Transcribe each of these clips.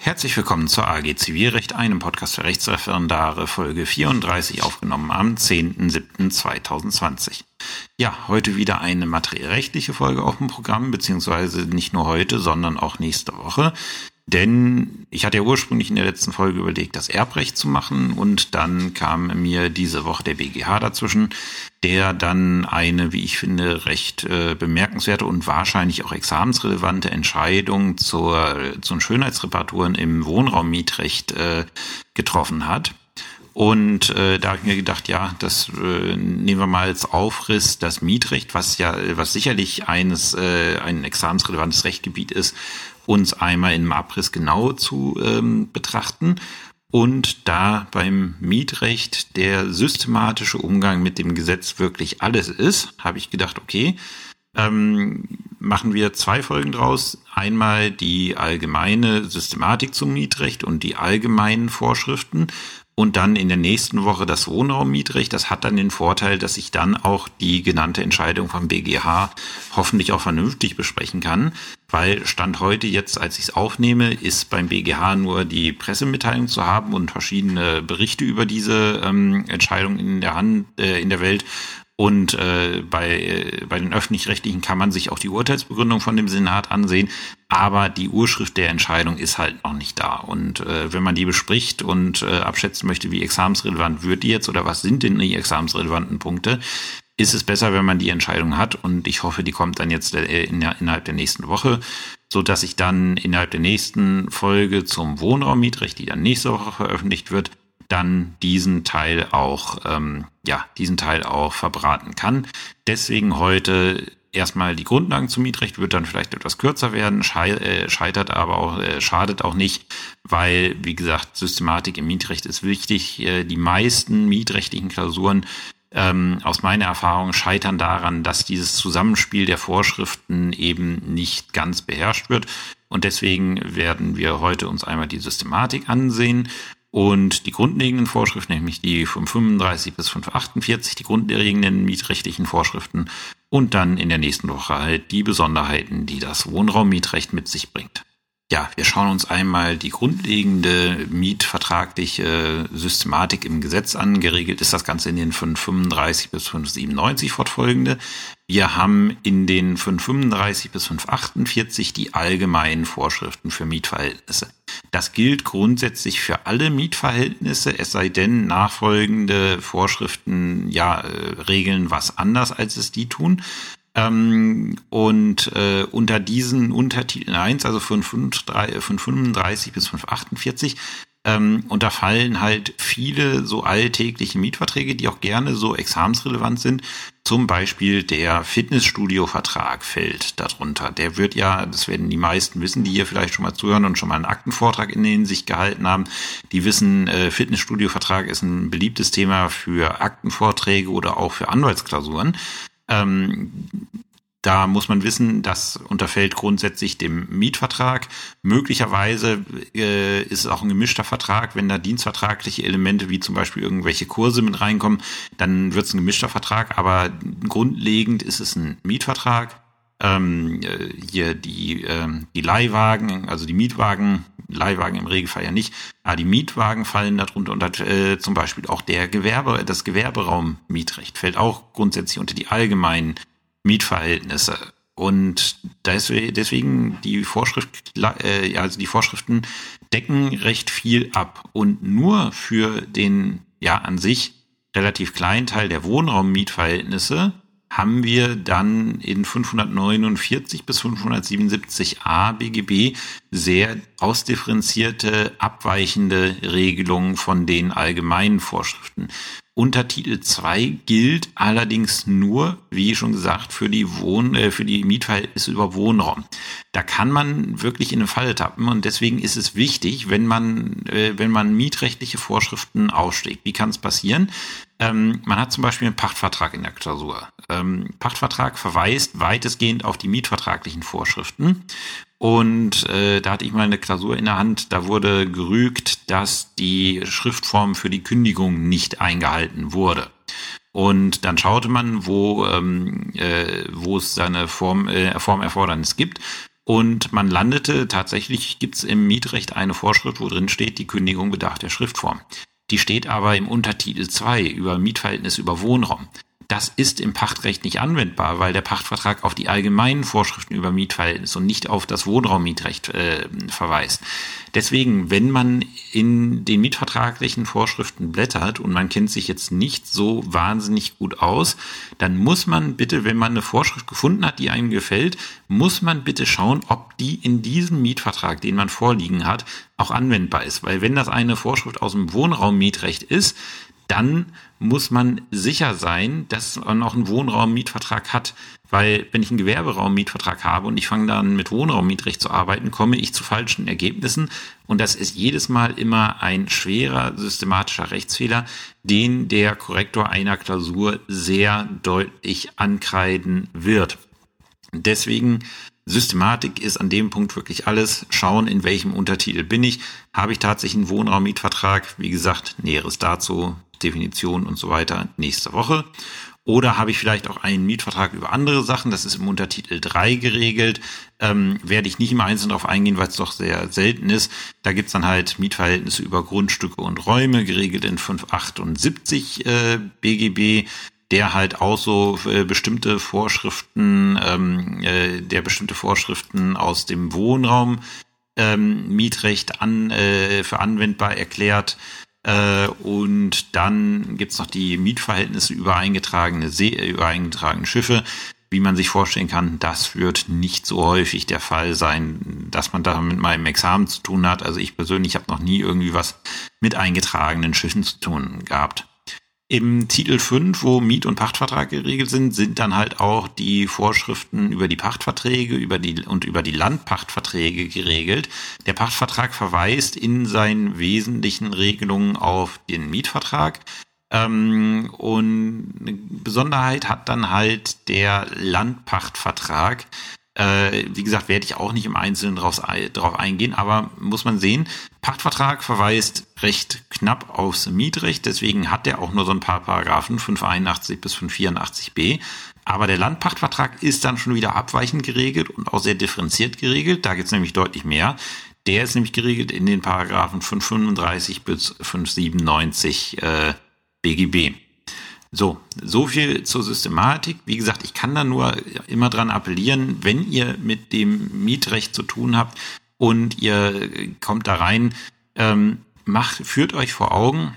Herzlich willkommen zur AG Zivilrecht, einem Podcast für Rechtsreferendare, Folge 34, aufgenommen am 10.07.2020. Ja, heute wieder eine materiellrechtliche Folge auf dem Programm, beziehungsweise nicht nur heute, sondern auch nächste Woche. Denn ich hatte ja ursprünglich in der letzten Folge überlegt, das Erbrecht zu machen und dann kam mir diese Woche der BGH dazwischen, der dann eine, wie ich finde, recht äh, bemerkenswerte und wahrscheinlich auch examensrelevante Entscheidung zur, zu den Schönheitsreparaturen im Wohnraummietrecht äh, getroffen hat. Und äh, da habe ich mir gedacht, ja, das äh, nehmen wir mal als Aufriss das Mietrecht, was ja, was sicherlich eines äh, ein examensrelevantes Rechtgebiet ist, uns einmal im Abriss genau zu ähm, betrachten. Und da beim Mietrecht der systematische Umgang mit dem Gesetz wirklich alles ist, habe ich gedacht, okay, ähm, machen wir zwei Folgen draus. Einmal die allgemeine Systematik zum Mietrecht und die allgemeinen Vorschriften und dann in der nächsten Woche das Wohnraummietrecht. Das hat dann den Vorteil, dass ich dann auch die genannte Entscheidung vom BGH hoffentlich auch vernünftig besprechen kann, weil Stand heute jetzt, als ich es aufnehme, ist beim BGH nur die Pressemitteilung zu haben und verschiedene Berichte über diese ähm, Entscheidung in der Hand, äh, in der Welt. Und äh, bei, äh, bei den öffentlich-rechtlichen kann man sich auch die Urteilsbegründung von dem Senat ansehen. Aber die Urschrift der Entscheidung ist halt noch nicht da. Und äh, wenn man die bespricht und äh, abschätzen möchte, wie examensrelevant wird die jetzt oder was sind denn die examensrelevanten Punkte, ist es besser, wenn man die Entscheidung hat. Und ich hoffe, die kommt dann jetzt äh, in, innerhalb der nächsten Woche, so dass ich dann innerhalb der nächsten Folge zum Wohnraummietrecht, die dann nächste Woche veröffentlicht wird, dann diesen Teil auch, ähm, ja, diesen Teil auch verbraten kann. Deswegen heute erstmal die Grundlagen zum Mietrecht wird dann vielleicht etwas kürzer werden, äh, scheitert aber auch, äh, schadet auch nicht, weil, wie gesagt, Systematik im Mietrecht ist wichtig. Äh, die meisten mietrechtlichen Klausuren ähm, aus meiner Erfahrung scheitern daran, dass dieses Zusammenspiel der Vorschriften eben nicht ganz beherrscht wird. Und deswegen werden wir heute uns einmal die Systematik ansehen und die grundlegenden Vorschriften, nämlich die von 35 bis 548, die grundlegenden mietrechtlichen Vorschriften und dann in der nächsten Woche halt die Besonderheiten, die das Wohnraummietrecht mit sich bringt. Ja, wir schauen uns einmal die grundlegende mietvertragliche Systematik im Gesetz an. Geregelt ist das Ganze in den 535 bis 597 fortfolgende. Wir haben in den 535 bis 548 die allgemeinen Vorschriften für Mietverhältnisse. Das gilt grundsätzlich für alle Mietverhältnisse, es sei denn, nachfolgende Vorschriften ja äh, regeln was anders, als es die tun. Ähm, und äh, unter diesen Untertiteln 1, also von, 5, 3, von 35 bis 548, ähm, unterfallen halt viele so alltägliche Mietverträge, die auch gerne so examensrelevant sind. Zum Beispiel der Fitnessstudio-Vertrag fällt darunter. Der wird ja, das werden die meisten wissen, die hier vielleicht schon mal zuhören und schon mal einen Aktenvortrag in den sich gehalten haben. Die wissen, äh, Fitnessstudio-Vertrag ist ein beliebtes Thema für Aktenvorträge oder auch für Anwaltsklausuren. Ähm, da muss man wissen, das unterfällt grundsätzlich dem Mietvertrag. Möglicherweise äh, ist es auch ein gemischter Vertrag. Wenn da dienstvertragliche Elemente wie zum Beispiel irgendwelche Kurse mit reinkommen, dann wird es ein gemischter Vertrag. Aber grundlegend ist es ein Mietvertrag. Ähm, äh, hier die, äh, die Leihwagen, also die Mietwagen, Leihwagen im Regelfall ja nicht, aber die Mietwagen fallen darunter und äh, zum Beispiel auch der Gewerbe, das Gewerberaum-Mietrecht fällt auch grundsätzlich unter die allgemeinen Mietverhältnisse. Und deswegen die Vorschrift, äh, also die Vorschriften decken recht viel ab. Und nur für den ja an sich relativ kleinen Teil der Wohnraummietverhältnisse haben wir dann in 549 bis 577a BGB sehr ausdifferenzierte, abweichende Regelungen von den allgemeinen Vorschriften. Untertitel 2 gilt allerdings nur, wie schon gesagt, für die Wohn äh, für die Mietverhältnisse über Wohnraum. Da kann man wirklich in eine Falle tappen und deswegen ist es wichtig, wenn man äh, wenn man mietrechtliche Vorschriften ausschlägt. Wie kann es passieren? Ähm, man hat zum Beispiel einen Pachtvertrag in der Klausur. Ähm, Pachtvertrag verweist weitestgehend auf die mietvertraglichen Vorschriften und äh, da hatte ich mal eine Klausur in der Hand, da wurde gerügt, dass die Schriftform für die Kündigung nicht eingehalten wurde. Und dann schaute man, wo, ähm, äh, wo es seine Form, äh, Formerfordernis gibt. Und man landete, tatsächlich gibt es im Mietrecht eine Vorschrift, wo drin steht, die Kündigung bedarf der Schriftform. Die steht aber im Untertitel 2 über Mietverhältnis über Wohnraum. Das ist im Pachtrecht nicht anwendbar, weil der Pachtvertrag auf die allgemeinen Vorschriften über Mietverhältnis und nicht auf das Wohnraummietrecht äh, verweist. Deswegen, wenn man in den mietvertraglichen Vorschriften blättert und man kennt sich jetzt nicht so wahnsinnig gut aus, dann muss man bitte, wenn man eine Vorschrift gefunden hat, die einem gefällt, muss man bitte schauen, ob die in diesem Mietvertrag, den man vorliegen hat, auch anwendbar ist. Weil wenn das eine Vorschrift aus dem Wohnraummietrecht ist, dann muss man sicher sein, dass man auch einen Wohnraummietvertrag hat. Weil wenn ich einen Gewerberaummietvertrag habe und ich fange dann mit Wohnraummietrecht zu arbeiten, komme ich zu falschen Ergebnissen. Und das ist jedes Mal immer ein schwerer systematischer Rechtsfehler, den der Korrektor einer Klausur sehr deutlich ankreiden wird. Deswegen Systematik ist an dem Punkt wirklich alles. Schauen, in welchem Untertitel bin ich. Habe ich tatsächlich einen Wohnraummietvertrag? Wie gesagt, Näheres dazu Definition und so weiter nächste Woche. Oder habe ich vielleicht auch einen Mietvertrag über andere Sachen? Das ist im Untertitel 3 geregelt. Ähm, werde ich nicht im Einzelnen darauf eingehen, weil es doch sehr selten ist. Da gibt's dann halt Mietverhältnisse über Grundstücke und Räume, geregelt in 578 äh, BGB der halt auch so äh, bestimmte Vorschriften, ähm, äh, der bestimmte Vorschriften aus dem Wohnraum ähm, Mietrecht an, äh, für anwendbar erklärt. Äh, und dann gibt's noch die Mietverhältnisse über eingetragene, See, über eingetragene Schiffe. Wie man sich vorstellen kann, das wird nicht so häufig der Fall sein, dass man da mit meinem Examen zu tun hat. Also ich persönlich habe noch nie irgendwie was mit eingetragenen Schiffen zu tun gehabt. Im Titel 5, wo Miet- und Pachtvertrag geregelt sind, sind dann halt auch die Vorschriften über die Pachtverträge über die, und über die Landpachtverträge geregelt. Der Pachtvertrag verweist in seinen wesentlichen Regelungen auf den Mietvertrag. Ähm, und eine Besonderheit hat dann halt der Landpachtvertrag, äh, wie gesagt, werde ich auch nicht im Einzelnen drauf, drauf eingehen, aber muss man sehen, Pachtvertrag verweist recht knapp aufs Mietrecht, deswegen hat er auch nur so ein paar Paragraphen, 581 bis 584b. Aber der Landpachtvertrag ist dann schon wieder abweichend geregelt und auch sehr differenziert geregelt. Da gibt es nämlich deutlich mehr. Der ist nämlich geregelt in den Paragraphen 535 bis 597 äh, BGB. So, so viel zur Systematik. Wie gesagt, ich kann da nur immer dran appellieren, wenn ihr mit dem Mietrecht zu tun habt und ihr kommt da rein, ähm, macht, führt euch vor Augen,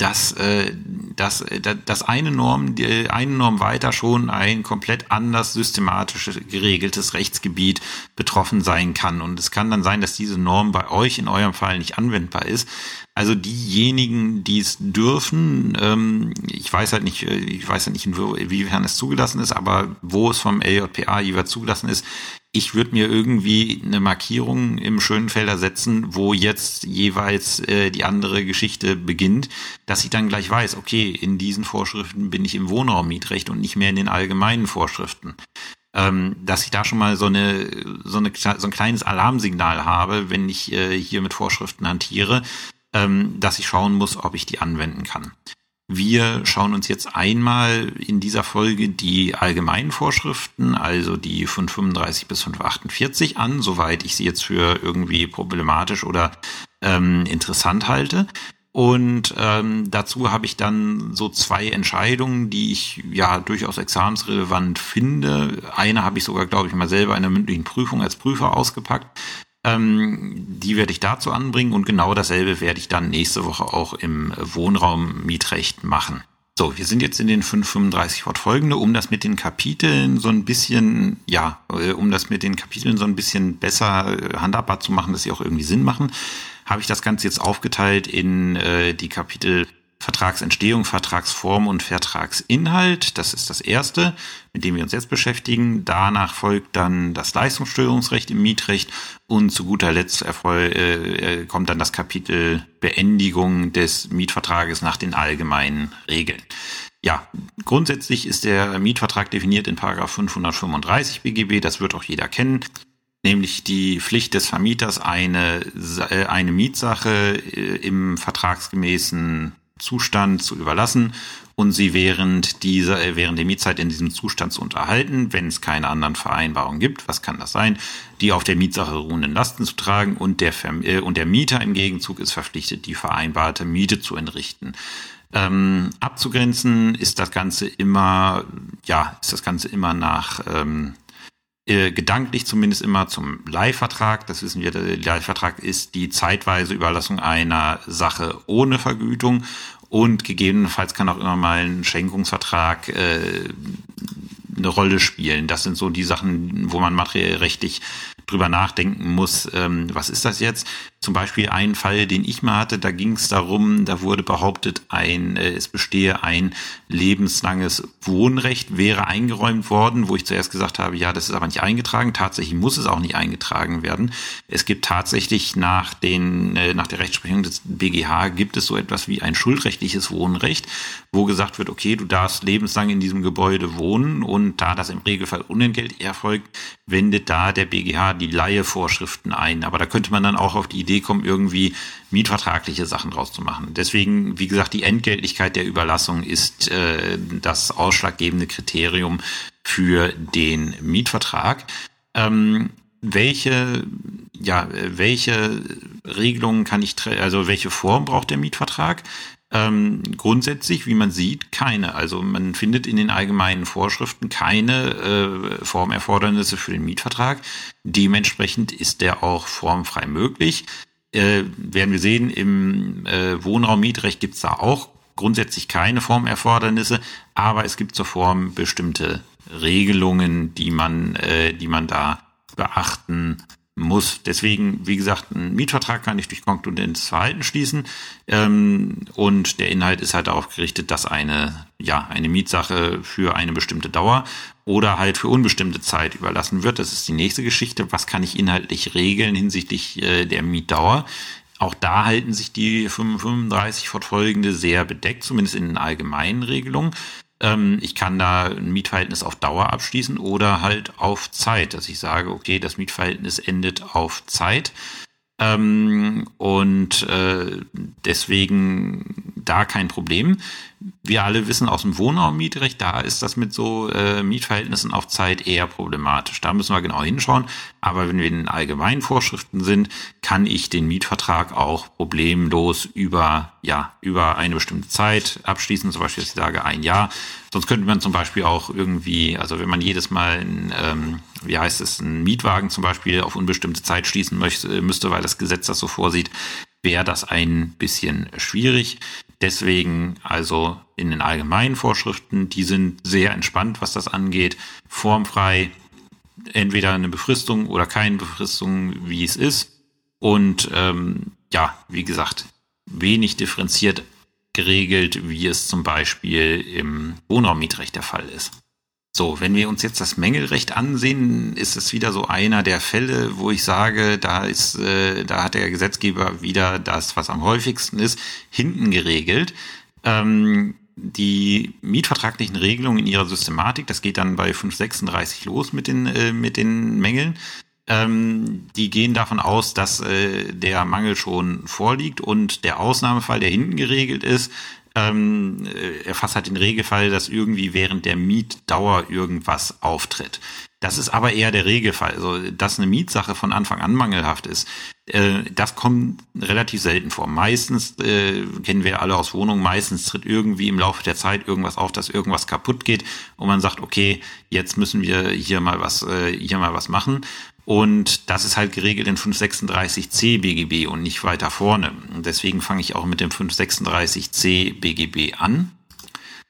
dass, äh, dass, äh, dass eine Norm, die, eine Norm weiter schon ein komplett anders systematisch geregeltes Rechtsgebiet betroffen sein kann. Und es kann dann sein, dass diese Norm bei euch in eurem Fall nicht anwendbar ist. Also diejenigen, die es dürfen, ähm, ich weiß halt nicht, äh, ich weiß halt nicht, inwiefern es zugelassen ist, aber wo es vom LJPA jeweils zugelassen ist, ich würde mir irgendwie eine Markierung im Schönfelder setzen, wo jetzt jeweils äh, die andere Geschichte beginnt, dass ich dann gleich weiß, okay, in diesen Vorschriften bin ich im Wohnraummietrecht und nicht mehr in den allgemeinen Vorschriften. Ähm, dass ich da schon mal so eine, so eine so ein kleines Alarmsignal habe, wenn ich äh, hier mit Vorschriften hantiere, ähm, dass ich schauen muss, ob ich die anwenden kann. Wir schauen uns jetzt einmal in dieser Folge die allgemeinen Vorschriften, also die von 35 bis 548 an, soweit ich sie jetzt für irgendwie problematisch oder ähm, interessant halte. Und ähm, dazu habe ich dann so zwei Entscheidungen, die ich ja durchaus examensrelevant finde. Eine habe ich sogar, glaube ich, mal selber in der mündlichen Prüfung als Prüfer ausgepackt. Ähm, die werde ich dazu anbringen und genau dasselbe werde ich dann nächste Woche auch im Wohnraum-Mietrecht machen. So, wir sind jetzt in den 535 Fortfolgende, um das mit den Kapiteln so ein bisschen, ja, äh, um das mit den Kapiteln so ein bisschen besser äh, handhabbar zu machen, dass sie auch irgendwie Sinn machen, habe ich das Ganze jetzt aufgeteilt in äh, die Kapitel Vertragsentstehung, Vertragsform und Vertragsinhalt. Das ist das erste, mit dem wir uns jetzt beschäftigen. Danach folgt dann das Leistungssteuerungsrecht im Mietrecht und zu guter Letzt erfolg, äh, äh, kommt dann das Kapitel Beendigung des Mietvertrages nach den allgemeinen Regeln. Ja, grundsätzlich ist der Mietvertrag definiert in Paragraph 535 BGB. Das wird auch jeder kennen nämlich die Pflicht des Vermieters, eine, äh, eine Mietsache äh, im vertragsgemäßen Zustand zu überlassen und sie während dieser, äh, während der Mietzeit in diesem Zustand zu unterhalten, wenn es keine anderen Vereinbarungen gibt. Was kann das sein? Die auf der Mietsache ruhenden Lasten zu tragen und der, Verm äh, und der Mieter im Gegenzug ist verpflichtet, die vereinbarte Miete zu entrichten. Ähm, abzugrenzen ist das Ganze immer, ja, ist das Ganze immer nach ähm, äh, gedanklich zumindest immer zum Leihvertrag. Das wissen wir, der Leihvertrag ist die zeitweise Überlassung einer Sache ohne Vergütung und gegebenenfalls kann auch immer mal ein Schenkungsvertrag äh, eine Rolle spielen. Das sind so die Sachen, wo man materiell rechtlich drüber nachdenken muss, ähm, was ist das jetzt? Zum Beispiel ein Fall, den ich mal hatte, da ging es darum, da wurde behauptet, ein, äh, es bestehe ein lebenslanges Wohnrecht, wäre eingeräumt worden, wo ich zuerst gesagt habe, ja, das ist aber nicht eingetragen. Tatsächlich muss es auch nicht eingetragen werden. Es gibt tatsächlich nach den, äh, nach der Rechtsprechung des BGH gibt es so etwas wie ein schuldrechtliches Wohnrecht, wo gesagt wird, okay, du darfst lebenslang in diesem Gebäude wohnen und da das im Regelfall unentgelt erfolgt, wendet da der BGH die Leihevorschriften ein. Aber da könnte man dann auch auf die Idee kommen, irgendwie mietvertragliche Sachen draus zu machen. Deswegen, wie gesagt, die Entgeltlichkeit der Überlassung ist äh, das ausschlaggebende Kriterium für den Mietvertrag. Ähm, welche, ja, welche Regelungen kann ich, also welche Form braucht der Mietvertrag? Ähm, grundsätzlich, wie man sieht, keine. Also man findet in den allgemeinen Vorschriften keine äh, Formerfordernisse für den Mietvertrag. Dementsprechend ist der auch formfrei möglich. Äh, werden wir sehen, im äh, Wohnraummietrecht gibt es da auch grundsätzlich keine Formerfordernisse, aber es gibt zur Form bestimmte Regelungen, die man, äh, die man da beachten muss. Deswegen, wie gesagt, ein Mietvertrag kann ich durch konkludentes Verhalten schließen. Ähm, und der Inhalt ist halt darauf gerichtet, dass eine, ja, eine Mietsache für eine bestimmte Dauer oder halt für unbestimmte Zeit überlassen wird. Das ist die nächste Geschichte. Was kann ich inhaltlich regeln hinsichtlich äh, der Mietdauer? Auch da halten sich die 35 fortfolgende sehr bedeckt, zumindest in den allgemeinen Regelungen. Ähm, ich kann da ein Mietverhältnis auf Dauer abschließen oder halt auf Zeit, dass ich sage, okay, das Mietverhältnis endet auf Zeit. Ähm, und äh, deswegen da kein Problem. Wir alle wissen aus dem Wohnraummietrecht, da ist das mit so äh, Mietverhältnissen auf Zeit eher problematisch. Da müssen wir genau hinschauen. Aber wenn wir in allgemeinen Vorschriften sind, kann ich den Mietvertrag auch problemlos über, ja, über eine bestimmte Zeit abschließen. Zum Beispiel, ich sage, ein Jahr. Sonst könnte man zum Beispiel auch irgendwie, also wenn man jedes Mal, ein, ähm, wie heißt es, einen Mietwagen zum Beispiel auf unbestimmte Zeit schließen möchte, müsste, weil das Gesetz das so vorsieht, wäre das ein bisschen schwierig. Deswegen also in den allgemeinen Vorschriften, die sind sehr entspannt, was das angeht, formfrei, entweder eine Befristung oder keine Befristung, wie es ist. Und ähm, ja, wie gesagt, wenig differenziert geregelt, wie es zum Beispiel im Wohnraummietrecht der Fall ist. So, wenn wir uns jetzt das Mängelrecht ansehen, ist es wieder so einer der Fälle, wo ich sage, da ist, äh, da hat der Gesetzgeber wieder das, was am häufigsten ist, hinten geregelt. Ähm, die mietvertraglichen Regelungen in ihrer Systematik, das geht dann bei 536 los mit den, äh, mit den Mängeln. Ähm, die gehen davon aus, dass äh, der Mangel schon vorliegt und der Ausnahmefall, der hinten geregelt ist, ähm, äh, erfasst halt den Regelfall, dass irgendwie während der Mietdauer irgendwas auftritt. Das ist aber eher der Regelfall. Also, dass eine Mietsache von Anfang an mangelhaft ist, äh, das kommt relativ selten vor. Meistens äh, kennen wir alle aus Wohnungen, meistens tritt irgendwie im Laufe der Zeit irgendwas auf, dass irgendwas kaputt geht und man sagt, okay, jetzt müssen wir hier mal was, äh, hier mal was machen. Und das ist halt geregelt in 536c BGB und nicht weiter vorne. Und deswegen fange ich auch mit dem 536c BGB an.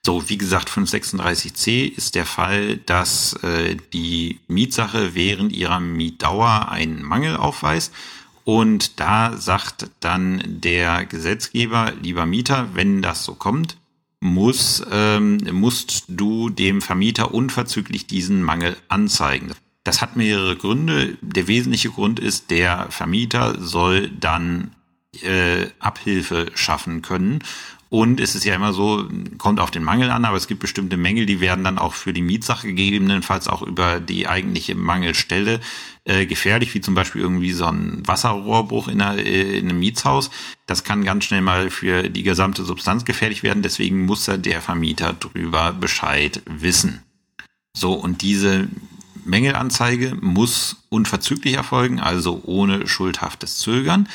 So, wie gesagt, 536c ist der Fall, dass äh, die Mietsache während ihrer Mietdauer einen Mangel aufweist. Und da sagt dann der Gesetzgeber, lieber Mieter, wenn das so kommt, muss, ähm, musst du dem Vermieter unverzüglich diesen Mangel anzeigen. Das hat mehrere Gründe. Der wesentliche Grund ist, der Vermieter soll dann äh, Abhilfe schaffen können. Und es ist ja immer so, kommt auf den Mangel an, aber es gibt bestimmte Mängel, die werden dann auch für die Mietsache gegebenenfalls auch über die eigentliche Mangelstelle äh, gefährlich, wie zum Beispiel irgendwie so ein Wasserrohrbruch in, einer, äh, in einem Mietshaus. Das kann ganz schnell mal für die gesamte Substanz gefährlich werden. Deswegen muss ja der Vermieter drüber Bescheid wissen. So, und diese Mängelanzeige muss unverzüglich erfolgen, also ohne schuldhaftes Zögern.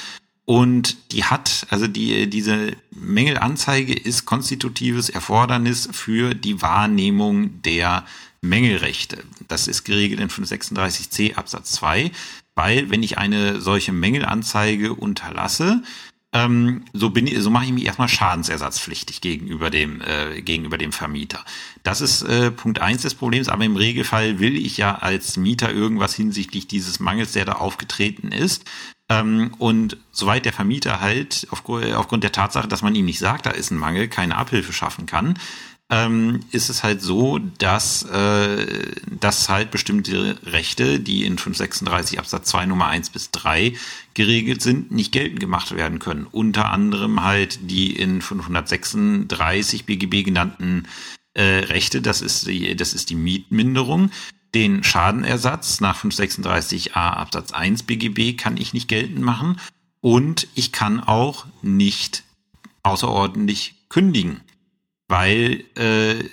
Und die hat, also die, diese Mängelanzeige ist konstitutives Erfordernis für die Wahrnehmung der Mängelrechte. Das ist geregelt in 536c Absatz 2, weil wenn ich eine solche Mängelanzeige unterlasse, ähm, so bin ich, so mache ich mich erstmal schadensersatzpflichtig gegenüber dem äh, gegenüber dem Vermieter. Das ist äh, Punkt eins des Problems, aber im Regelfall will ich ja als Mieter irgendwas hinsichtlich dieses Mangels, der da aufgetreten ist, ähm, und soweit der Vermieter halt aufgrund, aufgrund der Tatsache, dass man ihm nicht sagt, da ist ein Mangel, keine Abhilfe schaffen kann, ähm, ist es halt so, dass, äh, dass halt bestimmte Rechte, die in 536 Absatz 2 Nummer 1 bis 3 geregelt sind, nicht geltend gemacht werden können. Unter anderem halt die in 536 BGB genannten äh, Rechte, das ist die, das ist die Mietminderung, den Schadenersatz nach 536a Absatz 1 BGB kann ich nicht geltend machen. Und ich kann auch nicht außerordentlich kündigen, weil äh,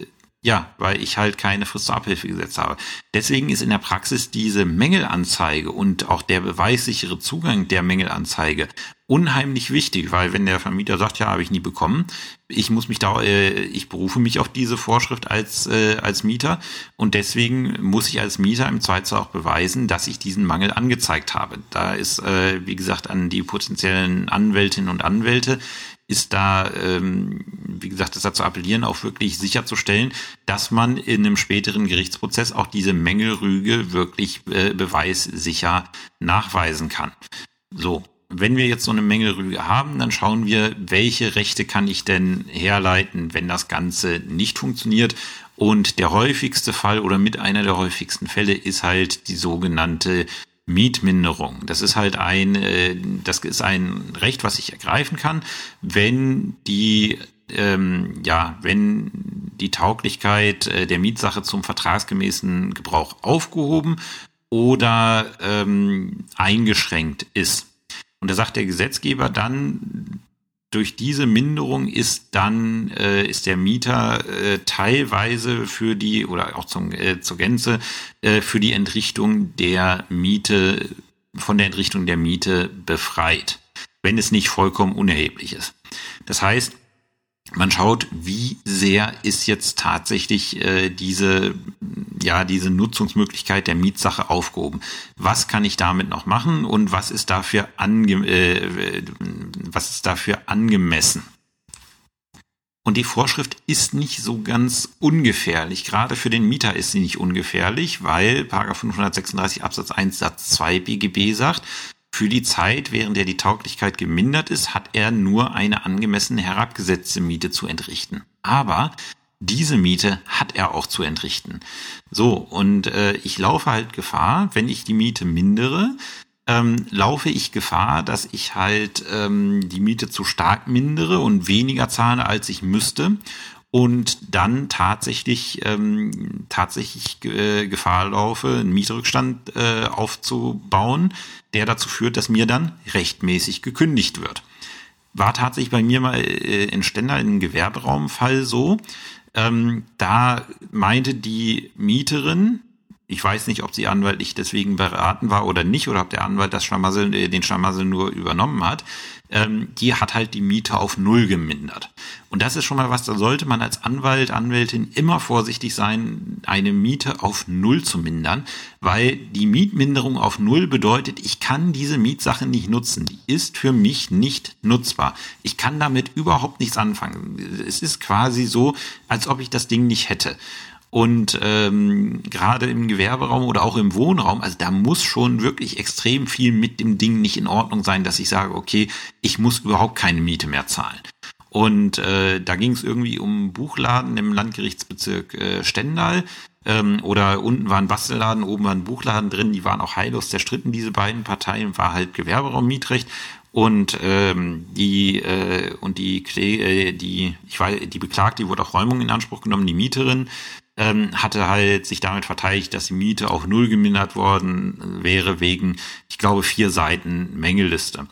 ja, weil ich halt keine Frist zur Abhilfe gesetzt habe. Deswegen ist in der Praxis diese Mängelanzeige und auch der beweissichere Zugang der Mängelanzeige unheimlich wichtig, weil wenn der Vermieter sagt, ja, habe ich nie bekommen, ich muss mich da, äh, ich berufe mich auf diese Vorschrift als äh, als Mieter und deswegen muss ich als Mieter im Zweifel auch beweisen, dass ich diesen Mangel angezeigt habe. Da ist, äh, wie gesagt, an die potenziellen Anwältinnen und Anwälte ist da, ähm, wie gesagt, das dazu appellieren, auch wirklich sicherzustellen, dass man in einem späteren Gerichtsprozess auch diese Mängelrüge wirklich äh, beweissicher nachweisen kann. So, wenn wir jetzt so eine Mängelrüge haben, dann schauen wir, welche Rechte kann ich denn herleiten, wenn das Ganze nicht funktioniert. Und der häufigste Fall oder mit einer der häufigsten Fälle ist halt die sogenannte Mietminderung. Das ist halt ein, äh, das ist ein Recht, was ich ergreifen kann, wenn die ähm, ja, wenn die Tauglichkeit äh, der Mietsache zum vertragsgemäßen Gebrauch aufgehoben oder ähm, eingeschränkt ist. Und da sagt der Gesetzgeber dann, durch diese Minderung ist dann äh, ist der Mieter äh, teilweise für die oder auch zum, äh, zur Gänze äh, für die Entrichtung der Miete von der Entrichtung der Miete befreit, wenn es nicht vollkommen unerheblich ist. Das heißt, man schaut, wie sehr ist jetzt tatsächlich äh, diese, ja, diese Nutzungsmöglichkeit der Mietsache aufgehoben. Was kann ich damit noch machen und was ist dafür, ange äh, was ist dafür angemessen? Und die Vorschrift ist nicht so ganz ungefährlich. Gerade für den Mieter ist sie nicht ungefährlich, weil 536 Absatz 1 Satz 2 BGB sagt, für die Zeit, während der die Tauglichkeit gemindert ist, hat er nur eine angemessen herabgesetzte Miete zu entrichten. Aber diese Miete hat er auch zu entrichten. So, und äh, ich laufe halt Gefahr, wenn ich die Miete mindere, ähm, laufe ich Gefahr, dass ich halt ähm, die Miete zu stark mindere und weniger zahle, als ich müsste und dann tatsächlich ähm, tatsächlich äh, Gefahr laufe, einen Mietrückstand äh, aufzubauen, der dazu führt, dass mir dann rechtmäßig gekündigt wird. War tatsächlich bei mir mal äh, in Stender in einem Gewerberaumfall so. Ähm, da meinte die Mieterin, ich weiß nicht, ob sie anwaltlich deswegen beraten war oder nicht, oder ob der Anwalt das Schlamassel, äh, den Schlamassel nur übernommen hat. Ähm, die hat halt die Miete auf Null gemindert. Und das ist schon mal was, da sollte man als Anwalt, Anwältin immer vorsichtig sein, eine Miete auf Null zu mindern, weil die Mietminderung auf Null bedeutet, ich kann diese Mietsache nicht nutzen. Die ist für mich nicht nutzbar. Ich kann damit überhaupt nichts anfangen. Es ist quasi so, als ob ich das Ding nicht hätte. Und ähm, gerade im Gewerberaum oder auch im Wohnraum, also da muss schon wirklich extrem viel mit dem Ding nicht in Ordnung sein, dass ich sage, okay, ich muss überhaupt keine Miete mehr zahlen. Und äh, da ging es irgendwie um Buchladen im Landgerichtsbezirk äh, Stendal. Ähm, oder unten war ein Bastelladen, oben war ein Buchladen drin, die waren auch heillos zerstritten, diese beiden Parteien, war halt Gewerberaum-Mietrecht. Und ähm, die äh, und die äh, die ich weiß die Beklagte, die wurde auch Räumung in Anspruch genommen, die Mieterin ähm, hatte halt sich damit verteidigt, dass die Miete auf null gemindert worden wäre wegen, ich glaube, vier Seiten Mängelliste.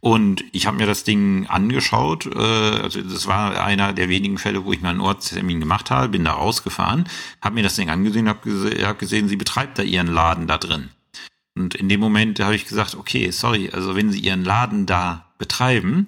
Und ich habe mir das Ding angeschaut. Äh, also das war einer der wenigen Fälle, wo ich mal einen Ortstermin gemacht habe. Bin da rausgefahren, habe mir das Ding angesehen, habe gese hab gesehen, sie betreibt da ihren Laden da drin. Und in dem Moment habe ich gesagt, okay, sorry, also wenn Sie Ihren Laden da betreiben,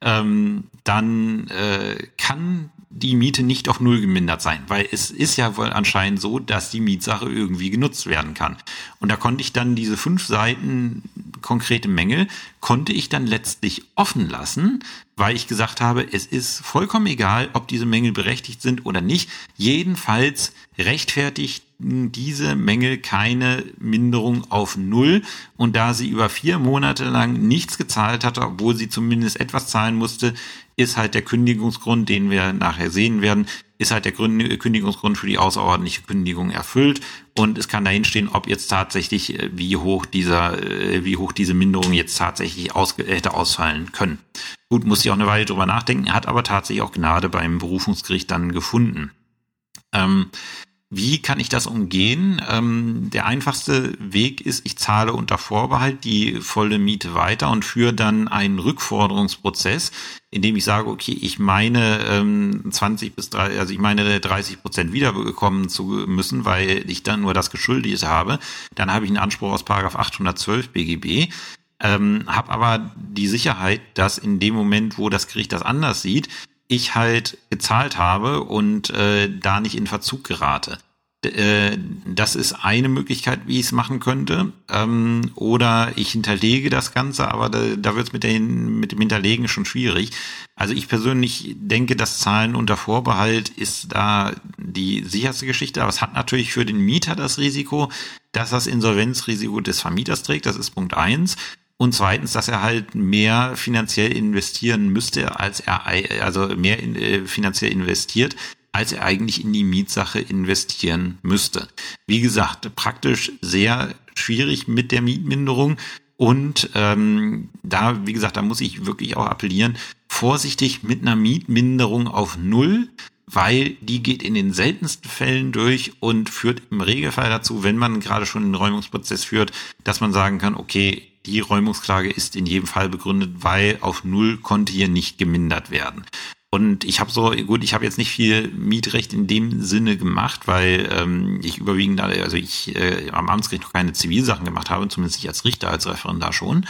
ähm, dann äh, kann die Miete nicht auf Null gemindert sein, weil es ist ja wohl anscheinend so, dass die Mietsache irgendwie genutzt werden kann. Und da konnte ich dann diese fünf Seiten konkrete Mängel, konnte ich dann letztlich offen lassen, weil ich gesagt habe, es ist vollkommen egal, ob diese Mängel berechtigt sind oder nicht. Jedenfalls rechtfertigt diese Mängel keine Minderung auf Null. Und da sie über vier Monate lang nichts gezahlt hatte, obwohl sie zumindest etwas zahlen musste, ist halt der Kündigungsgrund, den wir nachher sehen werden, ist halt der Kündigungsgrund für die außerordentliche Kündigung erfüllt. Und es kann dahin stehen, ob jetzt tatsächlich, äh, wie hoch dieser, äh, wie hoch diese Minderung jetzt tatsächlich aus, hätte ausfallen können. Gut, muss ich auch eine Weile drüber nachdenken, hat aber tatsächlich auch Gnade beim Berufungsgericht dann gefunden. Ähm, wie kann ich das umgehen? Ähm, der einfachste Weg ist, ich zahle unter Vorbehalt die volle Miete weiter und führe dann einen Rückforderungsprozess, indem ich sage, okay, ich meine ähm, 20 bis 30, also ich meine 30 Prozent wiederbekommen zu müssen, weil ich dann nur das geschuldet habe. Dann habe ich einen Anspruch aus Paragraph 812 BGB. Ähm, habe aber die Sicherheit, dass in dem Moment, wo das Gericht das anders sieht, ich halt gezahlt habe und äh, da nicht in Verzug gerate. Äh, das ist eine Möglichkeit, wie ich es machen könnte. Ähm, oder ich hinterlege das Ganze, aber da, da wird es mit, mit dem Hinterlegen schon schwierig. Also ich persönlich denke, das Zahlen unter Vorbehalt ist da die sicherste Geschichte, aber es hat natürlich für den Mieter das Risiko, dass das Insolvenzrisiko des Vermieters trägt. Das ist Punkt eins. Und zweitens, dass er halt mehr finanziell investieren müsste, als er, also mehr in, äh, finanziell investiert, als er eigentlich in die Mietsache investieren müsste. Wie gesagt, praktisch sehr schwierig mit der Mietminderung. Und ähm, da, wie gesagt, da muss ich wirklich auch appellieren, vorsichtig mit einer Mietminderung auf Null, weil die geht in den seltensten Fällen durch und führt im Regelfall dazu, wenn man gerade schon einen Räumungsprozess führt, dass man sagen kann, okay, die Räumungsklage ist in jedem Fall begründet, weil auf Null konnte hier nicht gemindert werden. Und ich habe so, gut, ich habe jetzt nicht viel Mietrecht in dem Sinne gemacht, weil ähm, ich überwiegend, also ich äh, am Amtsgericht noch keine Zivilsachen gemacht habe, zumindest ich als Richter, als Referendar schon.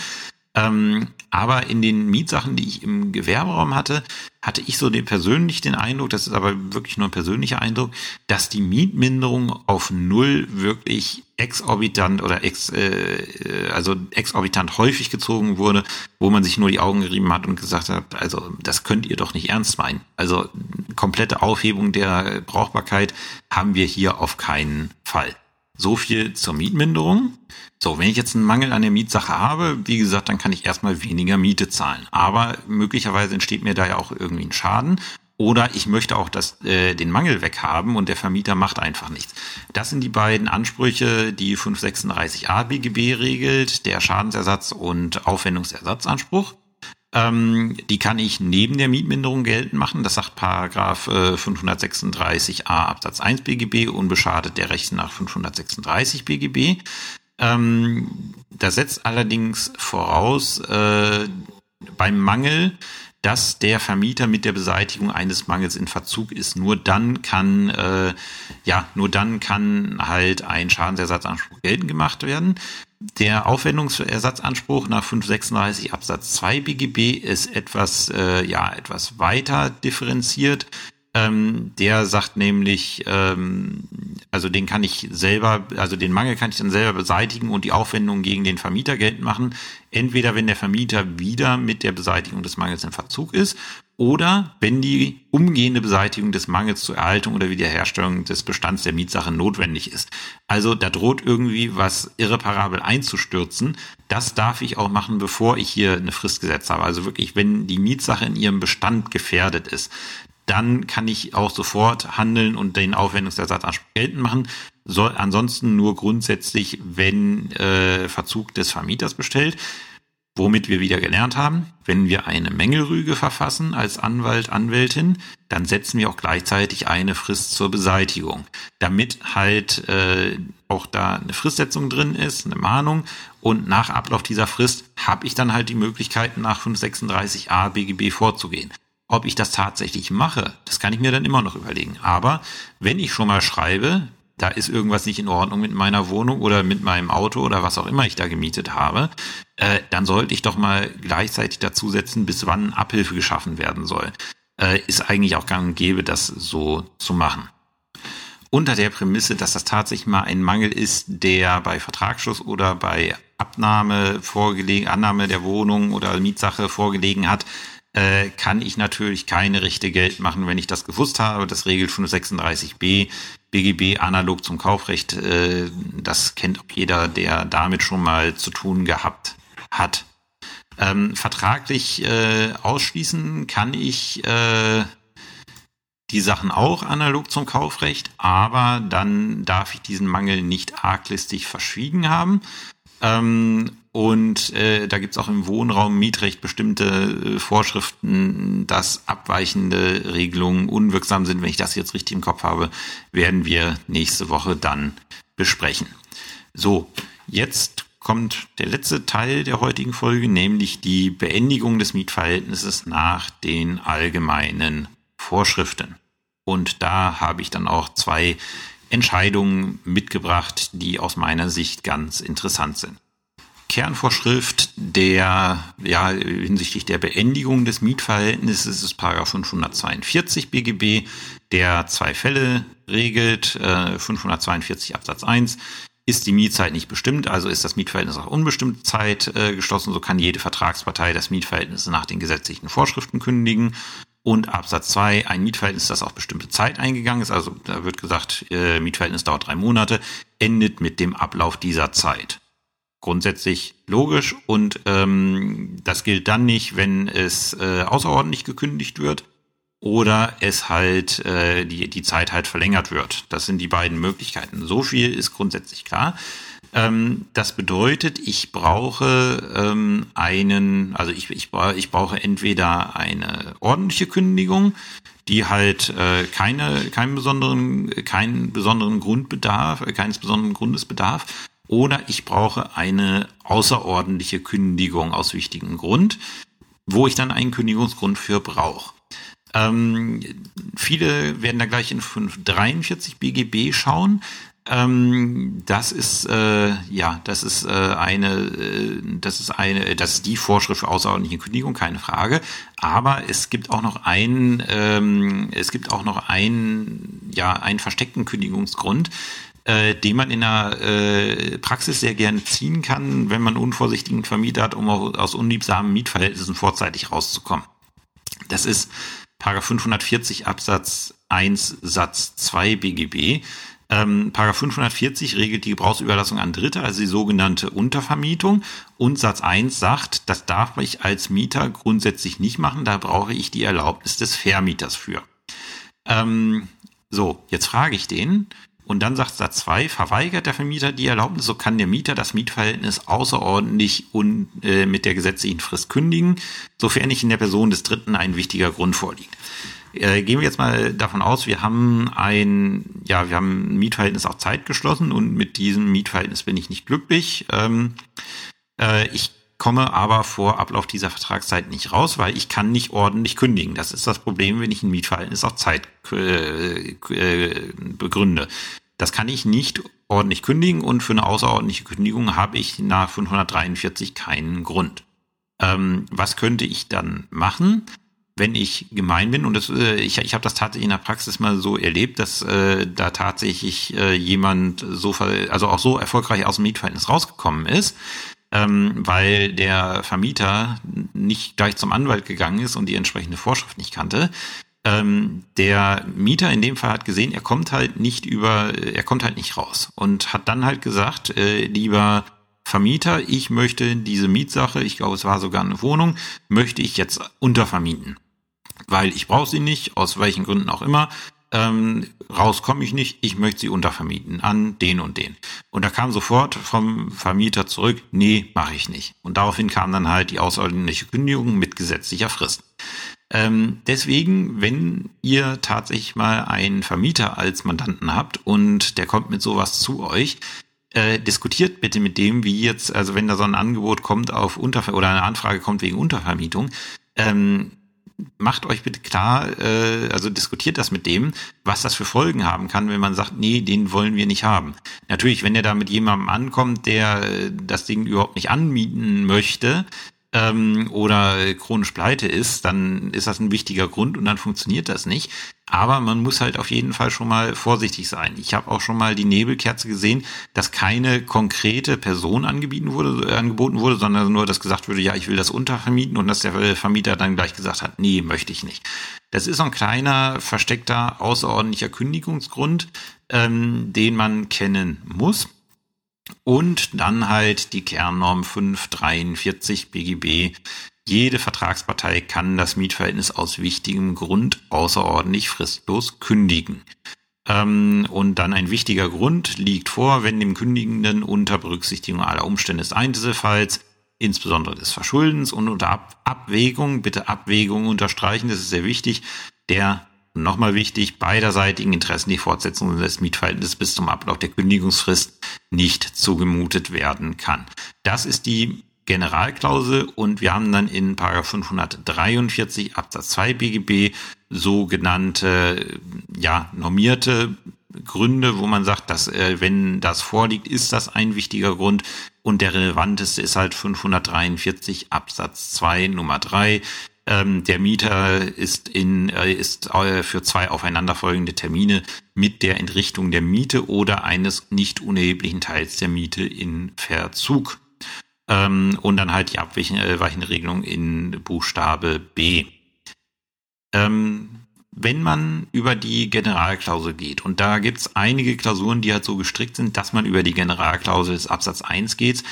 Ähm, aber in den Mietsachen, die ich im Gewerberaum hatte, hatte ich so den, persönlich den Eindruck, das ist aber wirklich nur ein persönlicher Eindruck, dass die Mietminderung auf Null wirklich exorbitant oder ex, äh, also exorbitant häufig gezogen wurde, wo man sich nur die Augen gerieben hat und gesagt hat, also das könnt ihr doch nicht ernst meinen. Also komplette Aufhebung der Brauchbarkeit haben wir hier auf keinen Fall. So viel zur Mietminderung. So, wenn ich jetzt einen Mangel an der Mietsache habe, wie gesagt, dann kann ich erstmal weniger Miete zahlen. Aber möglicherweise entsteht mir da ja auch irgendwie ein Schaden. Oder ich möchte auch das, äh, den Mangel weghaben und der Vermieter macht einfach nichts. Das sind die beiden Ansprüche, die 536a BGB regelt, der Schadensersatz und Aufwendungsersatzanspruch. Ähm, die kann ich neben der Mietminderung geltend machen. Das sagt Paragraph äh, 536a Absatz 1 BGB, unbeschadet der Rechte nach 536 BGB. Ähm, das setzt allerdings voraus, äh, beim Mangel, dass der Vermieter mit der Beseitigung eines Mangels in Verzug ist. Nur dann kann, äh, ja, nur dann kann halt ein Schadensersatzanspruch geltend gemacht werden. Der Aufwendungsersatzanspruch nach 536 Absatz 2 BGB ist etwas, äh, ja, etwas weiter differenziert. Ähm, der sagt nämlich, ähm, also den kann ich selber, also den Mangel kann ich dann selber beseitigen und die Aufwendungen gegen den Vermieter geltend machen. Entweder wenn der Vermieter wieder mit der Beseitigung des Mangels in Verzug ist oder wenn die umgehende Beseitigung des Mangels zur Erhaltung oder Wiederherstellung des Bestands der Mietsache notwendig ist. Also da droht irgendwie was irreparabel einzustürzen. Das darf ich auch machen, bevor ich hier eine Frist gesetzt habe. Also wirklich, wenn die Mietsache in ihrem Bestand gefährdet ist dann kann ich auch sofort handeln und den Aufwendungsersatzanspruch geltend machen. Soll ansonsten nur grundsätzlich, wenn äh, Verzug des Vermieters bestellt. Womit wir wieder gelernt haben, wenn wir eine Mängelrüge verfassen als Anwalt, Anwältin, dann setzen wir auch gleichzeitig eine Frist zur Beseitigung, damit halt äh, auch da eine Fristsetzung drin ist, eine Mahnung und nach Ablauf dieser Frist habe ich dann halt die Möglichkeit, nach 536a BGB vorzugehen. Ob ich das tatsächlich mache, das kann ich mir dann immer noch überlegen. Aber wenn ich schon mal schreibe, da ist irgendwas nicht in Ordnung mit meiner Wohnung oder mit meinem Auto oder was auch immer ich da gemietet habe, äh, dann sollte ich doch mal gleichzeitig dazusetzen, bis wann Abhilfe geschaffen werden soll. Äh, ist eigentlich auch gang und gäbe, das so zu machen. Unter der Prämisse, dass das tatsächlich mal ein Mangel ist, der bei Vertragsschluss oder bei Abnahme vorgelegen, Annahme der Wohnung oder Mietsache vorgelegen hat, äh, kann ich natürlich keine Rechte Geld machen, wenn ich das gewusst habe. Das regelt 536b BGB analog zum Kaufrecht. Äh, das kennt auch jeder, der damit schon mal zu tun gehabt hat. Ähm, vertraglich äh, ausschließen kann ich äh, die Sachen auch analog zum Kaufrecht, aber dann darf ich diesen Mangel nicht arglistig verschwiegen haben. Ähm, und äh, da gibt's auch im Wohnraum Mietrecht bestimmte äh, Vorschriften, dass abweichende Regelungen unwirksam sind. Wenn ich das jetzt richtig im Kopf habe, werden wir nächste Woche dann besprechen. So, jetzt kommt der letzte Teil der heutigen Folge, nämlich die Beendigung des Mietverhältnisses nach den allgemeinen Vorschriften. Und da habe ich dann auch zwei Entscheidungen mitgebracht, die aus meiner Sicht ganz interessant sind. Kernvorschrift der, ja, hinsichtlich der Beendigung des Mietverhältnisses ist Paragraph 542 BGB, der zwei Fälle regelt, äh, 542 Absatz 1. Ist die Mietzeit nicht bestimmt, also ist das Mietverhältnis auf unbestimmte Zeit äh, geschlossen, so kann jede Vertragspartei das Mietverhältnis nach den gesetzlichen Vorschriften kündigen. Und Absatz 2, ein Mietverhältnis, das auf bestimmte Zeit eingegangen ist, also da wird gesagt, äh, Mietverhältnis dauert drei Monate, endet mit dem Ablauf dieser Zeit. Grundsätzlich logisch und ähm, das gilt dann nicht, wenn es äh, außerordentlich gekündigt wird oder es halt äh, die, die Zeit halt verlängert wird. Das sind die beiden Möglichkeiten. So viel ist grundsätzlich klar. Ähm, das bedeutet, ich brauche ähm, einen, also ich, ich, ich brauche entweder eine ordentliche Kündigung, die halt äh, keine, keinen besonderen, keinen besonderen Grundbedarf, äh, keines besonderen Grundes bedarf, oder ich brauche eine außerordentliche Kündigung aus wichtigem Grund, wo ich dann einen Kündigungsgrund für brauche. Ähm, viele werden da gleich in 543 BGB schauen. Ähm, das ist äh, ja, das ist äh, eine, äh, das ist eine, das ist die Vorschrift für außerordentliche Kündigung, keine Frage. Aber es gibt auch noch einen, ähm, es gibt auch noch einen, ja, einen versteckten Kündigungsgrund, äh, den man in der äh, Praxis sehr gerne ziehen kann, wenn man unvorsichtigen Vermieter hat, um aus unliebsamen Mietverhältnissen vorzeitig rauszukommen. Das ist Paragraph 540 Absatz 1 Satz 2 BGB. Ähm, Paragraph 540 regelt die Gebrauchsüberlassung an Dritte, also die sogenannte Untervermietung. Und Satz 1 sagt, das darf ich als Mieter grundsätzlich nicht machen, da brauche ich die Erlaubnis des Vermieters für. Ähm, so, jetzt frage ich den, und dann sagt Satz 2, verweigert der Vermieter die Erlaubnis, so kann der Mieter das Mietverhältnis außerordentlich und äh, mit der gesetzlichen Frist kündigen, sofern nicht in der Person des Dritten ein wichtiger Grund vorliegt. Äh, gehen wir jetzt mal davon aus, wir haben ein, ja, wir haben ein Mietverhältnis auf Zeit geschlossen und mit diesem Mietverhältnis bin ich nicht glücklich. Ähm, äh, ich komme aber vor Ablauf dieser Vertragszeit nicht raus, weil ich kann nicht ordentlich kündigen. Das ist das Problem, wenn ich ein Mietverhältnis auf Zeit äh, äh, begründe. Das kann ich nicht ordentlich kündigen und für eine außerordentliche Kündigung habe ich nach 543 keinen Grund. Ähm, was könnte ich dann machen? Wenn ich gemein bin und das, äh, ich, ich habe das tatsächlich in der Praxis mal so erlebt, dass äh, da tatsächlich äh, jemand so also auch so erfolgreich aus dem Mietverhältnis rausgekommen ist, ähm, weil der Vermieter nicht gleich zum Anwalt gegangen ist und die entsprechende Vorschrift nicht kannte. Ähm, der Mieter in dem Fall hat gesehen, er kommt halt nicht über, er kommt halt nicht raus und hat dann halt gesagt, äh, lieber Vermieter, ich möchte diese Mietsache, ich glaube, es war sogar eine Wohnung, möchte ich jetzt untervermieten. Weil ich brauche sie nicht, aus welchen Gründen auch immer. ähm, raus komme ich nicht, ich möchte sie untervermieten an den und den. Und da kam sofort vom Vermieter zurück, nee, mache ich nicht. Und daraufhin kam dann halt die außerordentliche Kündigung mit gesetzlicher Frist. Ähm, deswegen, wenn ihr tatsächlich mal einen Vermieter als Mandanten habt und der kommt mit sowas zu euch, äh, diskutiert bitte mit dem, wie jetzt, also wenn da so ein Angebot kommt auf Unterver oder eine Anfrage kommt wegen Untervermietung, ähm, macht euch bitte klar, äh, also diskutiert das mit dem, was das für Folgen haben kann, wenn man sagt, nee, den wollen wir nicht haben. Natürlich, wenn ihr da mit jemandem ankommt, der äh, das Ding überhaupt nicht anmieten möchte, ähm, oder chronisch pleite ist, dann ist das ein wichtiger Grund und dann funktioniert das nicht. Aber man muss halt auf jeden Fall schon mal vorsichtig sein. Ich habe auch schon mal die Nebelkerze gesehen, dass keine konkrete Person angeboten wurde, äh, angeboten wurde, sondern nur, dass gesagt wurde, ja, ich will das untervermieten und dass der Vermieter dann gleich gesagt hat, nee, möchte ich nicht. Das ist so ein kleiner, versteckter, außerordentlicher Kündigungsgrund, ähm, den man kennen muss. Und dann halt die Kernnorm 543 BGB. Jede Vertragspartei kann das Mietverhältnis aus wichtigem Grund außerordentlich fristlos kündigen. Ähm, und dann ein wichtiger Grund liegt vor, wenn dem Kündigenden unter Berücksichtigung aller Umstände des Einzelfalls, insbesondere des Verschuldens und unter Ab Abwägung, bitte Abwägung unterstreichen, das ist sehr wichtig, der nochmal wichtig, beiderseitigen Interessen die Fortsetzung des Mietverhältnisses bis zum Ablauf der Kündigungsfrist nicht zugemutet werden kann. Das ist die Generalklausel und wir haben dann in 543 Absatz 2 BGB sogenannte ja normierte Gründe, wo man sagt, dass äh, wenn das vorliegt, ist das ein wichtiger Grund und der relevanteste ist halt 543 Absatz 2 Nummer 3 ähm, der Mieter ist in äh, ist äh, für zwei aufeinanderfolgende Termine mit der Entrichtung der Miete oder eines nicht unerheblichen Teils der Miete in Verzug. Ähm, und dann halt die abweichende Regelung in Buchstabe B. Ähm, wenn man über die Generalklausel geht, und da gibt's einige Klausuren, die halt so gestrickt sind, dass man über die Generalklausel des Absatz 1 geht,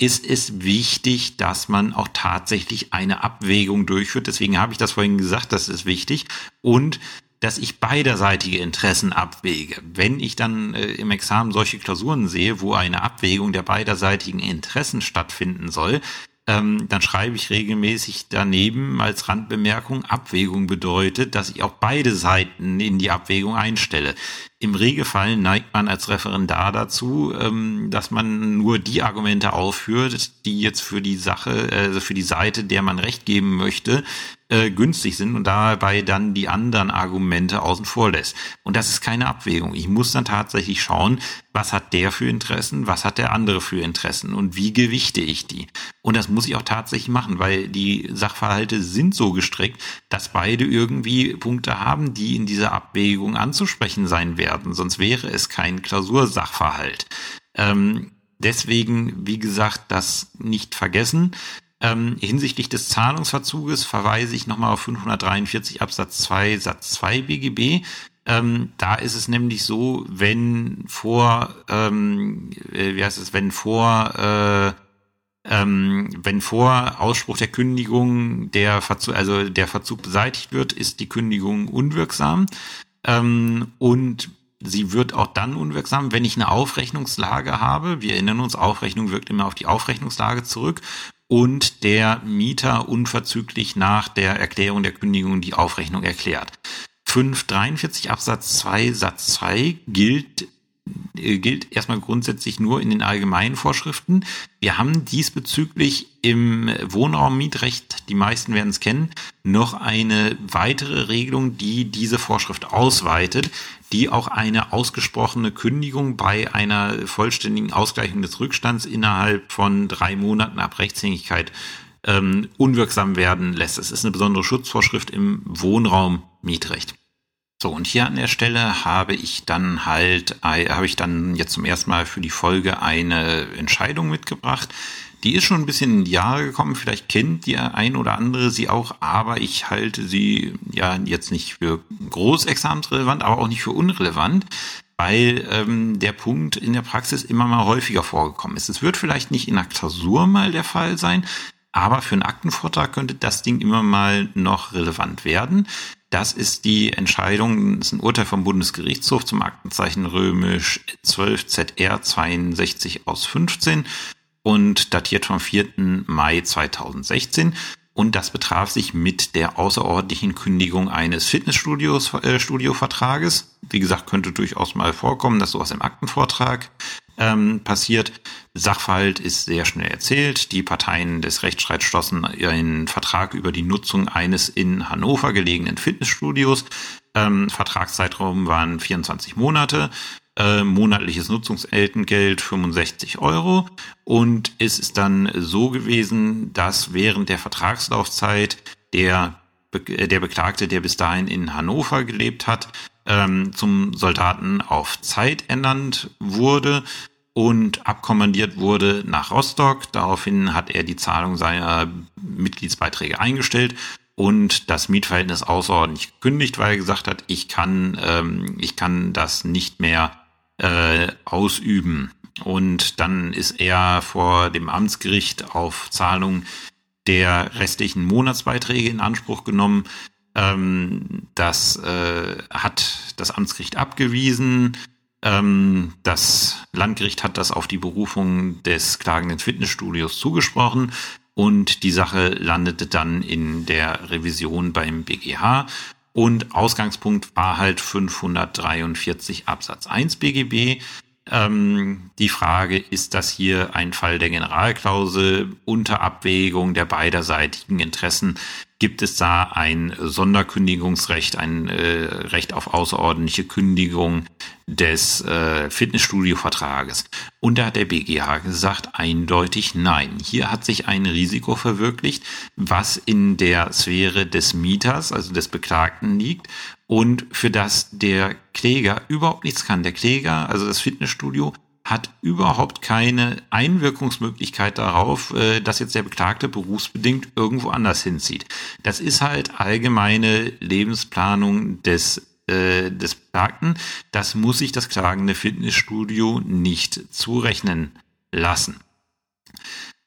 ist es wichtig, dass man auch tatsächlich eine Abwägung durchführt. Deswegen habe ich das vorhin gesagt, das ist wichtig. Und dass ich beiderseitige Interessen abwäge. Wenn ich dann äh, im Examen solche Klausuren sehe, wo eine Abwägung der beiderseitigen Interessen stattfinden soll, ähm, dann schreibe ich regelmäßig daneben als Randbemerkung, Abwägung bedeutet, dass ich auch beide Seiten in die Abwägung einstelle. Im Regelfall neigt man als Referendar dazu, ähm, dass man nur die Argumente aufführt, die jetzt für die Sache, also für die Seite, der man Recht geben möchte, äh, günstig sind und dabei dann die anderen Argumente außen vor lässt. Und das ist keine Abwägung. Ich muss dann tatsächlich schauen, was hat der für Interessen, was hat der andere für Interessen und wie gewichte ich die. Und das muss ich auch tatsächlich machen, weil die Sachverhalte sind so gestrickt, dass beide irgendwie Punkte haben, die in dieser Abwägung anzusprechen sein werden. Sonst wäre es kein Klausursachverhalt. Ähm, deswegen, wie gesagt, das nicht vergessen. Ähm, hinsichtlich des Zahlungsverzuges verweise ich nochmal auf 543 Absatz 2 Satz 2 BGB. Ähm, da ist es nämlich so, wenn vor, ähm, äh, wie heißt es, wenn vor, äh, ähm, wenn vor Ausspruch der Kündigung der Verzug, also der Verzug beseitigt wird, ist die Kündigung unwirksam. Ähm, und sie wird auch dann unwirksam, wenn ich eine Aufrechnungslage habe. Wir erinnern uns, Aufrechnung wirkt immer auf die Aufrechnungslage zurück und der Mieter unverzüglich nach der Erklärung der Kündigung die Aufrechnung erklärt. 543 Absatz 2 Satz 2 gilt gilt erstmal grundsätzlich nur in den allgemeinen Vorschriften. Wir haben diesbezüglich im Wohnraummietrecht, die meisten werden es kennen, noch eine weitere Regelung, die diese Vorschrift ausweitet, die auch eine ausgesprochene Kündigung bei einer vollständigen Ausgleichung des Rückstands innerhalb von drei Monaten ab Rechtshängigkeit ähm, unwirksam werden lässt. Es ist eine besondere Schutzvorschrift im Wohnraummietrecht. So, und hier an der Stelle habe ich dann halt, habe ich dann jetzt zum ersten Mal für die Folge eine Entscheidung mitgebracht. Die ist schon ein bisschen in die Jahre gekommen, vielleicht kennt die ein oder andere sie auch, aber ich halte sie ja jetzt nicht für großexamensrelevant, aber auch nicht für unrelevant, weil ähm, der Punkt in der Praxis immer mal häufiger vorgekommen ist. Es wird vielleicht nicht in der Klausur mal der Fall sein, aber für einen Aktenvortrag könnte das Ding immer mal noch relevant werden. Das ist die Entscheidung, das ist ein Urteil vom Bundesgerichtshof zum Aktenzeichen römisch 12 ZR 62 aus 15 und datiert vom 4. Mai 2016. Und das betraf sich mit der außerordentlichen Kündigung eines Fitnessstudios, äh. Wie gesagt, könnte durchaus mal vorkommen, dass sowas im Aktenvortrag ähm, passiert. Sachverhalt ist sehr schnell erzählt. Die Parteien des Rechtsstreits schlossen einen Vertrag über die Nutzung eines in Hannover gelegenen Fitnessstudios. Ähm, Vertragszeitraum waren 24 Monate äh, monatliches Nutzungsentgelt 65 Euro. Und es ist dann so gewesen, dass während der Vertragslaufzeit der, der Beklagte, der bis dahin in Hannover gelebt hat, ähm, zum Soldaten auf Zeit ernannt wurde und abkommandiert wurde nach Rostock. Daraufhin hat er die Zahlung seiner Mitgliedsbeiträge eingestellt und das Mietverhältnis außerordentlich gekündigt, weil er gesagt hat, ich kann, ähm, ich kann das nicht mehr äh, ausüben. Und dann ist er vor dem Amtsgericht auf Zahlung der restlichen Monatsbeiträge in Anspruch genommen. Ähm, das äh, hat das Amtsgericht abgewiesen. Ähm, das Landgericht hat das auf die Berufung des klagenden Fitnessstudios zugesprochen und die Sache landete dann in der Revision beim BGH und Ausgangspunkt war halt 543 Absatz 1 BGB. Ähm, die Frage, ist das hier ein Fall der Generalklausel unter Abwägung der beiderseitigen Interessen? Gibt es da ein Sonderkündigungsrecht, ein äh, Recht auf außerordentliche Kündigung des äh, Fitnessstudio-Vertrages? Und da hat der BGH gesagt, eindeutig nein. Hier hat sich ein Risiko verwirklicht, was in der Sphäre des Mieters, also des Beklagten liegt und für das der Kläger überhaupt nichts kann. Der Kläger, also das Fitnessstudio, hat überhaupt keine Einwirkungsmöglichkeit darauf, äh, dass jetzt der Beklagte berufsbedingt irgendwo anders hinzieht. Das ist halt allgemeine Lebensplanung des äh, des Beklagten. Das muss sich das klagende Fitnessstudio nicht zurechnen lassen.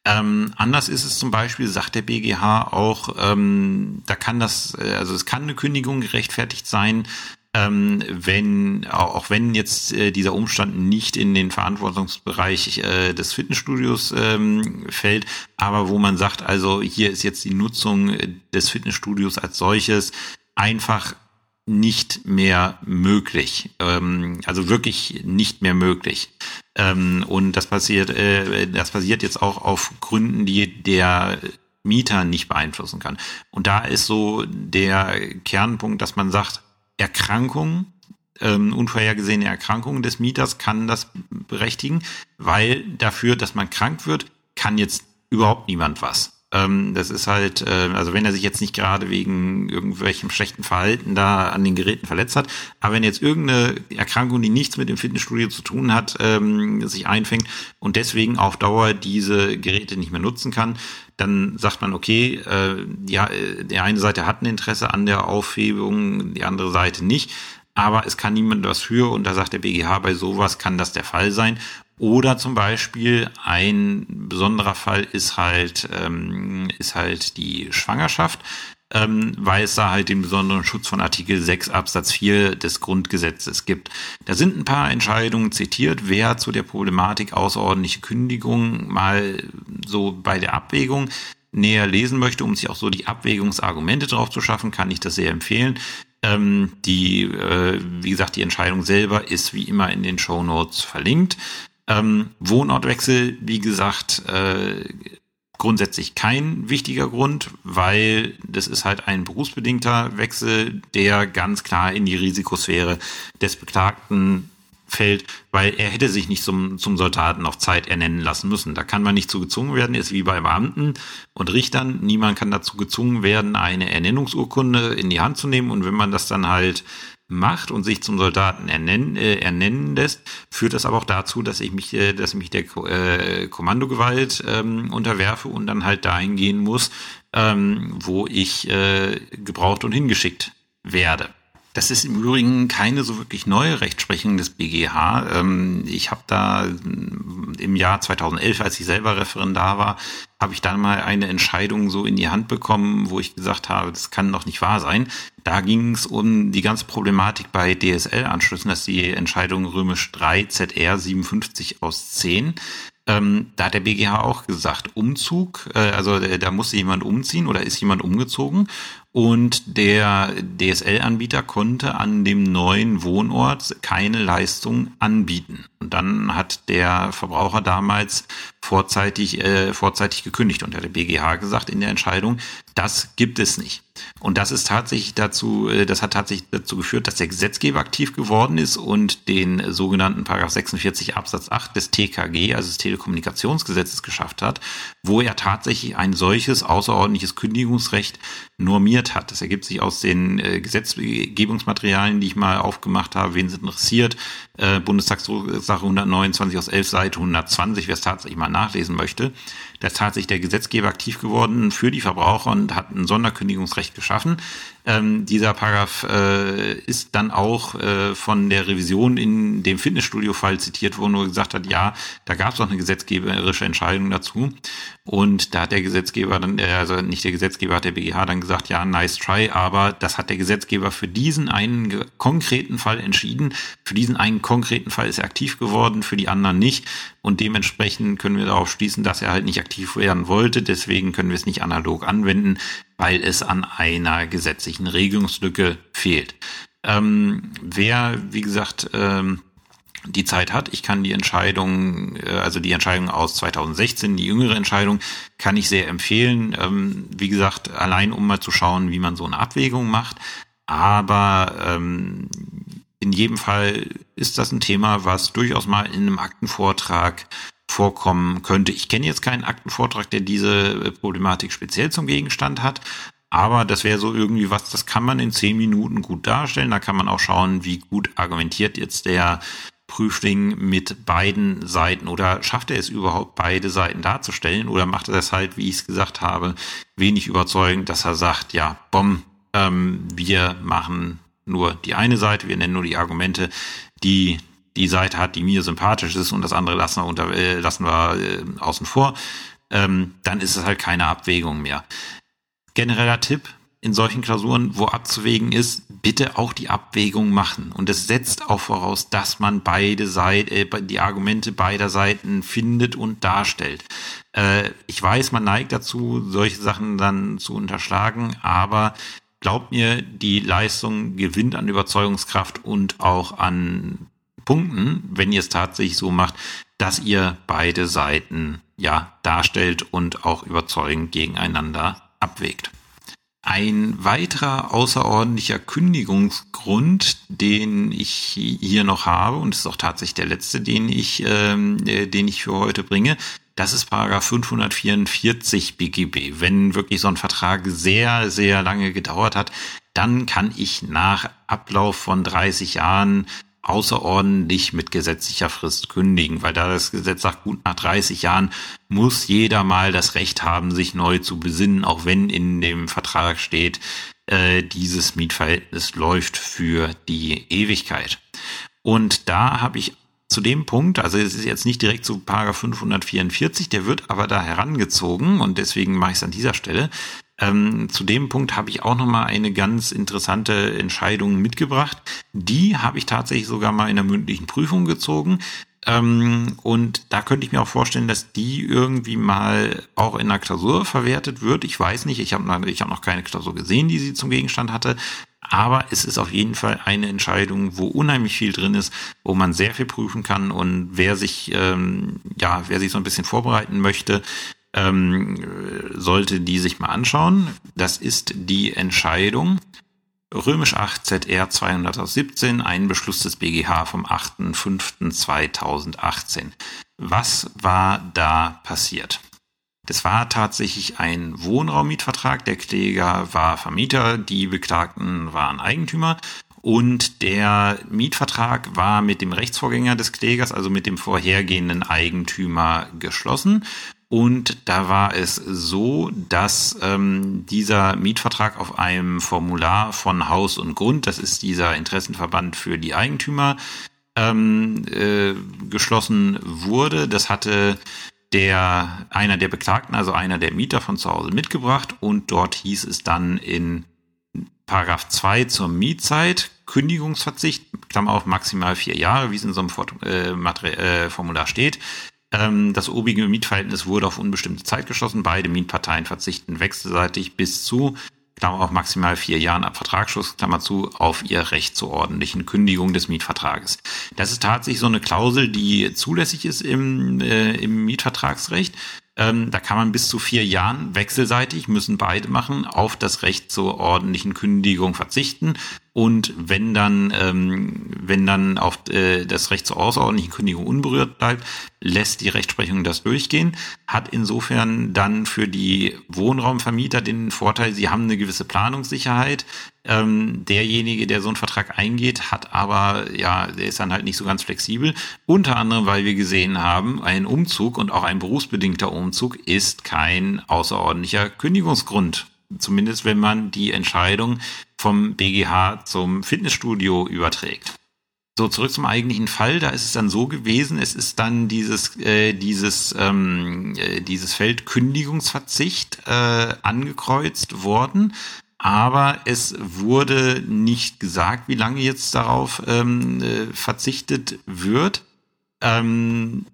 Ähm, anders ist es zum Beispiel, sagt der BGH auch, ähm, da kann das, äh, also es kann eine Kündigung gerechtfertigt sein, ähm, wenn, auch wenn jetzt äh, dieser Umstand nicht in den Verantwortungsbereich äh, des Fitnessstudios ähm, fällt, aber wo man sagt, also hier ist jetzt die Nutzung des Fitnessstudios als solches einfach nicht mehr möglich. Ähm, also wirklich nicht mehr möglich. Ähm, und das passiert, äh, das passiert jetzt auch auf Gründen, die der Mieter nicht beeinflussen kann. Und da ist so der Kernpunkt, dass man sagt, Erkrankung, ähm, unvorhergesehene Erkrankungen des Mieters kann das berechtigen, weil dafür, dass man krank wird, kann jetzt überhaupt niemand was. Ähm, das ist halt, äh, also wenn er sich jetzt nicht gerade wegen irgendwelchem schlechten Verhalten da an den Geräten verletzt hat, aber wenn jetzt irgendeine Erkrankung, die nichts mit dem Fitnessstudio zu tun hat, ähm, sich einfängt und deswegen auf Dauer diese Geräte nicht mehr nutzen kann, dann sagt man, okay, äh, ja, die eine Seite hat ein Interesse an der Aufhebung, die andere Seite nicht. Aber es kann niemand was für und da sagt der BGH, bei sowas kann das der Fall sein. Oder zum Beispiel ein besonderer Fall ist halt, ähm, ist halt die Schwangerschaft, ähm, weil es da halt den besonderen Schutz von Artikel 6 Absatz 4 des Grundgesetzes gibt. Da sind ein paar Entscheidungen zitiert. Wer zu der Problematik außerordentliche Kündigung mal so bei der Abwägung näher lesen möchte, um sich auch so die Abwägungsargumente drauf zu schaffen, kann ich das sehr empfehlen. Ähm, die, äh, wie gesagt, die Entscheidung selber ist wie immer in den Show Notes verlinkt. Ähm, Wohnortwechsel, wie gesagt, äh, grundsätzlich kein wichtiger Grund, weil das ist halt ein berufsbedingter Wechsel, der ganz klar in die Risikosphäre des Beklagten fällt, weil er hätte sich nicht zum, zum Soldaten auf Zeit ernennen lassen müssen. Da kann man nicht zu gezwungen werden, ist wie bei Beamten und Richtern. Niemand kann dazu gezwungen werden, eine Ernennungsurkunde in die Hand zu nehmen. Und wenn man das dann halt macht und sich zum Soldaten ernennen, äh, ernennen lässt, führt das aber auch dazu, dass ich mich, äh, dass ich mich der äh, Kommandogewalt ähm, unterwerfe und dann halt dahin gehen muss, ähm, wo ich äh, gebraucht und hingeschickt werde. Das ist im Übrigen keine so wirklich neue Rechtsprechung des BGH. Ähm, ich habe da im Jahr 2011, als ich selber Referendar war, habe ich dann mal eine Entscheidung so in die Hand bekommen, wo ich gesagt habe, das kann doch nicht wahr sein. Da ging es um die ganze Problematik bei DSL-Anschlüssen, dass die Entscheidung römisch 3 ZR 57 aus 10 ähm, da hat der BGH auch gesagt, Umzug, äh, also äh, da musste jemand umziehen oder ist jemand umgezogen und der DSL-Anbieter konnte an dem neuen Wohnort keine Leistung anbieten. Und dann hat der Verbraucher damals vorzeitig, äh, vorzeitig gekündigt und hat der BGH gesagt in der Entscheidung, das gibt es nicht. Und das ist tatsächlich dazu, äh, das hat tatsächlich dazu geführt, dass der Gesetzgeber aktiv geworden ist und den sogenannten Paragraph 46 Absatz 8 des TKG, also des Telekommunikationsgesetzes, geschafft hat, wo er tatsächlich ein solches außerordentliches Kündigungsrecht normiert hat. Das ergibt sich aus den äh, Gesetzgebungsmaterialien, die ich mal aufgemacht habe, wen es interessiert. Äh, Bundestagssache 129 aus 11 Seite 120, wer es tatsächlich mal nachlesen möchte. Da ist tatsächlich der Gesetzgeber aktiv geworden für die Verbraucher und hat ein Sonderkündigungsrecht geschaffen. Ähm, dieser Paragraph äh, ist dann auch äh, von der Revision in dem Fitnessstudio-Fall zitiert worden, wo gesagt hat, ja, da gab es auch eine gesetzgeberische Entscheidung dazu. Und da hat der Gesetzgeber dann, äh, also nicht der Gesetzgeber, hat der BGH dann gesagt, ja, nice try, aber das hat der Gesetzgeber für diesen einen konkreten Fall entschieden. Für diesen einen konkreten Fall ist er aktiv geworden, für die anderen nicht. Und dementsprechend können wir darauf schließen, dass er halt nicht aktiv werden wollte. Deswegen können wir es nicht analog anwenden weil es an einer gesetzlichen Regelungslücke fehlt. Ähm, wer, wie gesagt, ähm, die Zeit hat, ich kann die Entscheidung, äh, also die Entscheidung aus 2016, die jüngere Entscheidung, kann ich sehr empfehlen. Ähm, wie gesagt, allein um mal zu schauen, wie man so eine Abwägung macht. Aber ähm, in jedem Fall ist das ein Thema, was durchaus mal in einem Aktenvortrag vorkommen könnte. Ich kenne jetzt keinen Aktenvortrag, der diese äh, Problematik speziell zum Gegenstand hat. Aber das wäre so irgendwie was, das kann man in zehn Minuten gut darstellen. Da kann man auch schauen, wie gut argumentiert jetzt der Prüfling mit beiden Seiten oder schafft er es überhaupt, beide Seiten darzustellen oder macht er das halt, wie ich es gesagt habe, wenig überzeugend, dass er sagt, ja, bom, ähm, wir machen nur die eine Seite, wir nennen nur die Argumente, die die Seite hat, die mir sympathisch ist und das andere lassen wir, unter, äh, lassen wir äh, außen vor, ähm, dann ist es halt keine Abwägung mehr. Genereller Tipp in solchen Klausuren, wo abzuwägen ist, bitte auch die Abwägung machen. Und es setzt auch voraus, dass man beide Seiten, äh, die Argumente beider Seiten findet und darstellt. Äh, ich weiß, man neigt dazu, solche Sachen dann zu unterschlagen, aber glaubt mir, die Leistung gewinnt an Überzeugungskraft und auch an punkten, wenn ihr es tatsächlich so macht, dass ihr beide Seiten ja darstellt und auch überzeugend gegeneinander abwägt. Ein weiterer außerordentlicher Kündigungsgrund, den ich hier noch habe, und ist auch tatsächlich der letzte, den ich, ähm, äh, den ich für heute bringe, das ist Paragraph 544 BGB. Wenn wirklich so ein Vertrag sehr, sehr lange gedauert hat, dann kann ich nach Ablauf von 30 Jahren außerordentlich mit gesetzlicher Frist kündigen, weil da das Gesetz sagt, gut nach 30 Jahren muss jeder mal das Recht haben, sich neu zu besinnen, auch wenn in dem Vertrag steht, äh, dieses Mietverhältnis läuft für die Ewigkeit. Und da habe ich zu dem Punkt, also es ist jetzt nicht direkt zu Paragraph 544, der wird aber da herangezogen und deswegen mache ich es an dieser Stelle. Ähm, zu dem Punkt habe ich auch nochmal eine ganz interessante Entscheidung mitgebracht. Die habe ich tatsächlich sogar mal in der mündlichen Prüfung gezogen. Ähm, und da könnte ich mir auch vorstellen, dass die irgendwie mal auch in der Klausur verwertet wird. Ich weiß nicht, ich habe noch, ich hab noch keine Klausur gesehen, die sie zum Gegenstand hatte. Aber es ist auf jeden Fall eine Entscheidung, wo unheimlich viel drin ist, wo man sehr viel prüfen kann. Und wer sich, ähm, ja, wer sich so ein bisschen vorbereiten möchte, ähm, sollte die sich mal anschauen. Das ist die Entscheidung Römisch 8 ZR 217, ein Beschluss des BGH vom 8.5.2018. Was war da passiert? Das war tatsächlich ein Wohnraummietvertrag. Der Kläger war Vermieter, die Beklagten waren Eigentümer. Und der Mietvertrag war mit dem Rechtsvorgänger des Klägers, also mit dem vorhergehenden Eigentümer, geschlossen. Und da war es so, dass ähm, dieser Mietvertrag auf einem Formular von Haus und Grund, das ist dieser Interessenverband für die Eigentümer, ähm, äh, geschlossen wurde. Das hatte der einer der Beklagten, also einer der Mieter von zu Hause mitgebracht und dort hieß es dann in Paragraph 2 zur Mietzeit Kündigungsverzicht, Klammer auf maximal vier Jahre, wie es in so einem äh, äh, Formular steht, das obige Mietverhältnis wurde auf unbestimmte Zeit geschlossen. Beide Mietparteien verzichten wechselseitig bis zu, Klammer auf maximal vier Jahren ab Vertragsschluss, Klammer zu, auf ihr Recht zur ordentlichen Kündigung des Mietvertrages. Das ist tatsächlich so eine Klausel, die zulässig ist im, äh, im Mietvertragsrecht. Ähm, da kann man bis zu vier Jahren wechselseitig, müssen beide machen, auf das Recht zur ordentlichen Kündigung verzichten. Und wenn dann, ähm, wenn dann auf äh, das Recht zur außerordentlichen Kündigung unberührt bleibt, lässt die Rechtsprechung das durchgehen. Hat insofern dann für die Wohnraumvermieter den Vorteil, sie haben eine gewisse Planungssicherheit. Ähm, derjenige, der so einen Vertrag eingeht, hat aber, ja, der ist dann halt nicht so ganz flexibel. Unter anderem, weil wir gesehen haben, ein Umzug und auch ein berufsbedingter Umzug ist kein außerordentlicher Kündigungsgrund Zumindest wenn man die Entscheidung vom BGH zum Fitnessstudio überträgt. So, zurück zum eigentlichen Fall. Da ist es dann so gewesen, es ist dann dieses, äh, dieses, ähm, äh, dieses Feld Kündigungsverzicht äh, angekreuzt worden. Aber es wurde nicht gesagt, wie lange jetzt darauf ähm, äh, verzichtet wird. Ähm,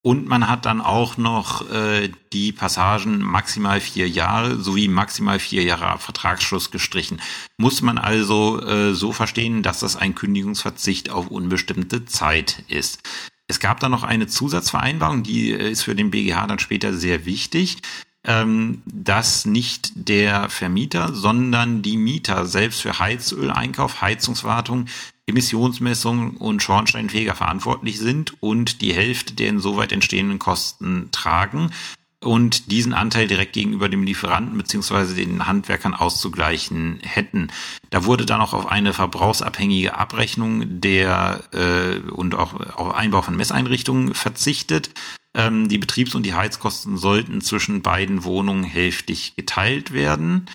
und man hat dann auch noch äh, die Passagen maximal vier Jahre sowie maximal vier Jahre Vertragsschluss gestrichen. Muss man also äh, so verstehen, dass das ein Kündigungsverzicht auf unbestimmte Zeit ist. Es gab dann noch eine Zusatzvereinbarung, die äh, ist für den BGH dann später sehr wichtig ähm, dass nicht der Vermieter, sondern die Mieter selbst für Heizöleinkauf, Heizungswartung, Emissionsmessung und Schornsteinfeger verantwortlich sind und die Hälfte der insoweit entstehenden Kosten tragen und diesen Anteil direkt gegenüber dem Lieferanten beziehungsweise den Handwerkern auszugleichen hätten. Da wurde dann auch auf eine verbrauchsabhängige Abrechnung der äh, und auch auf Einbau von Messeinrichtungen verzichtet. Ähm, die Betriebs- und die Heizkosten sollten zwischen beiden Wohnungen hälftig geteilt werden.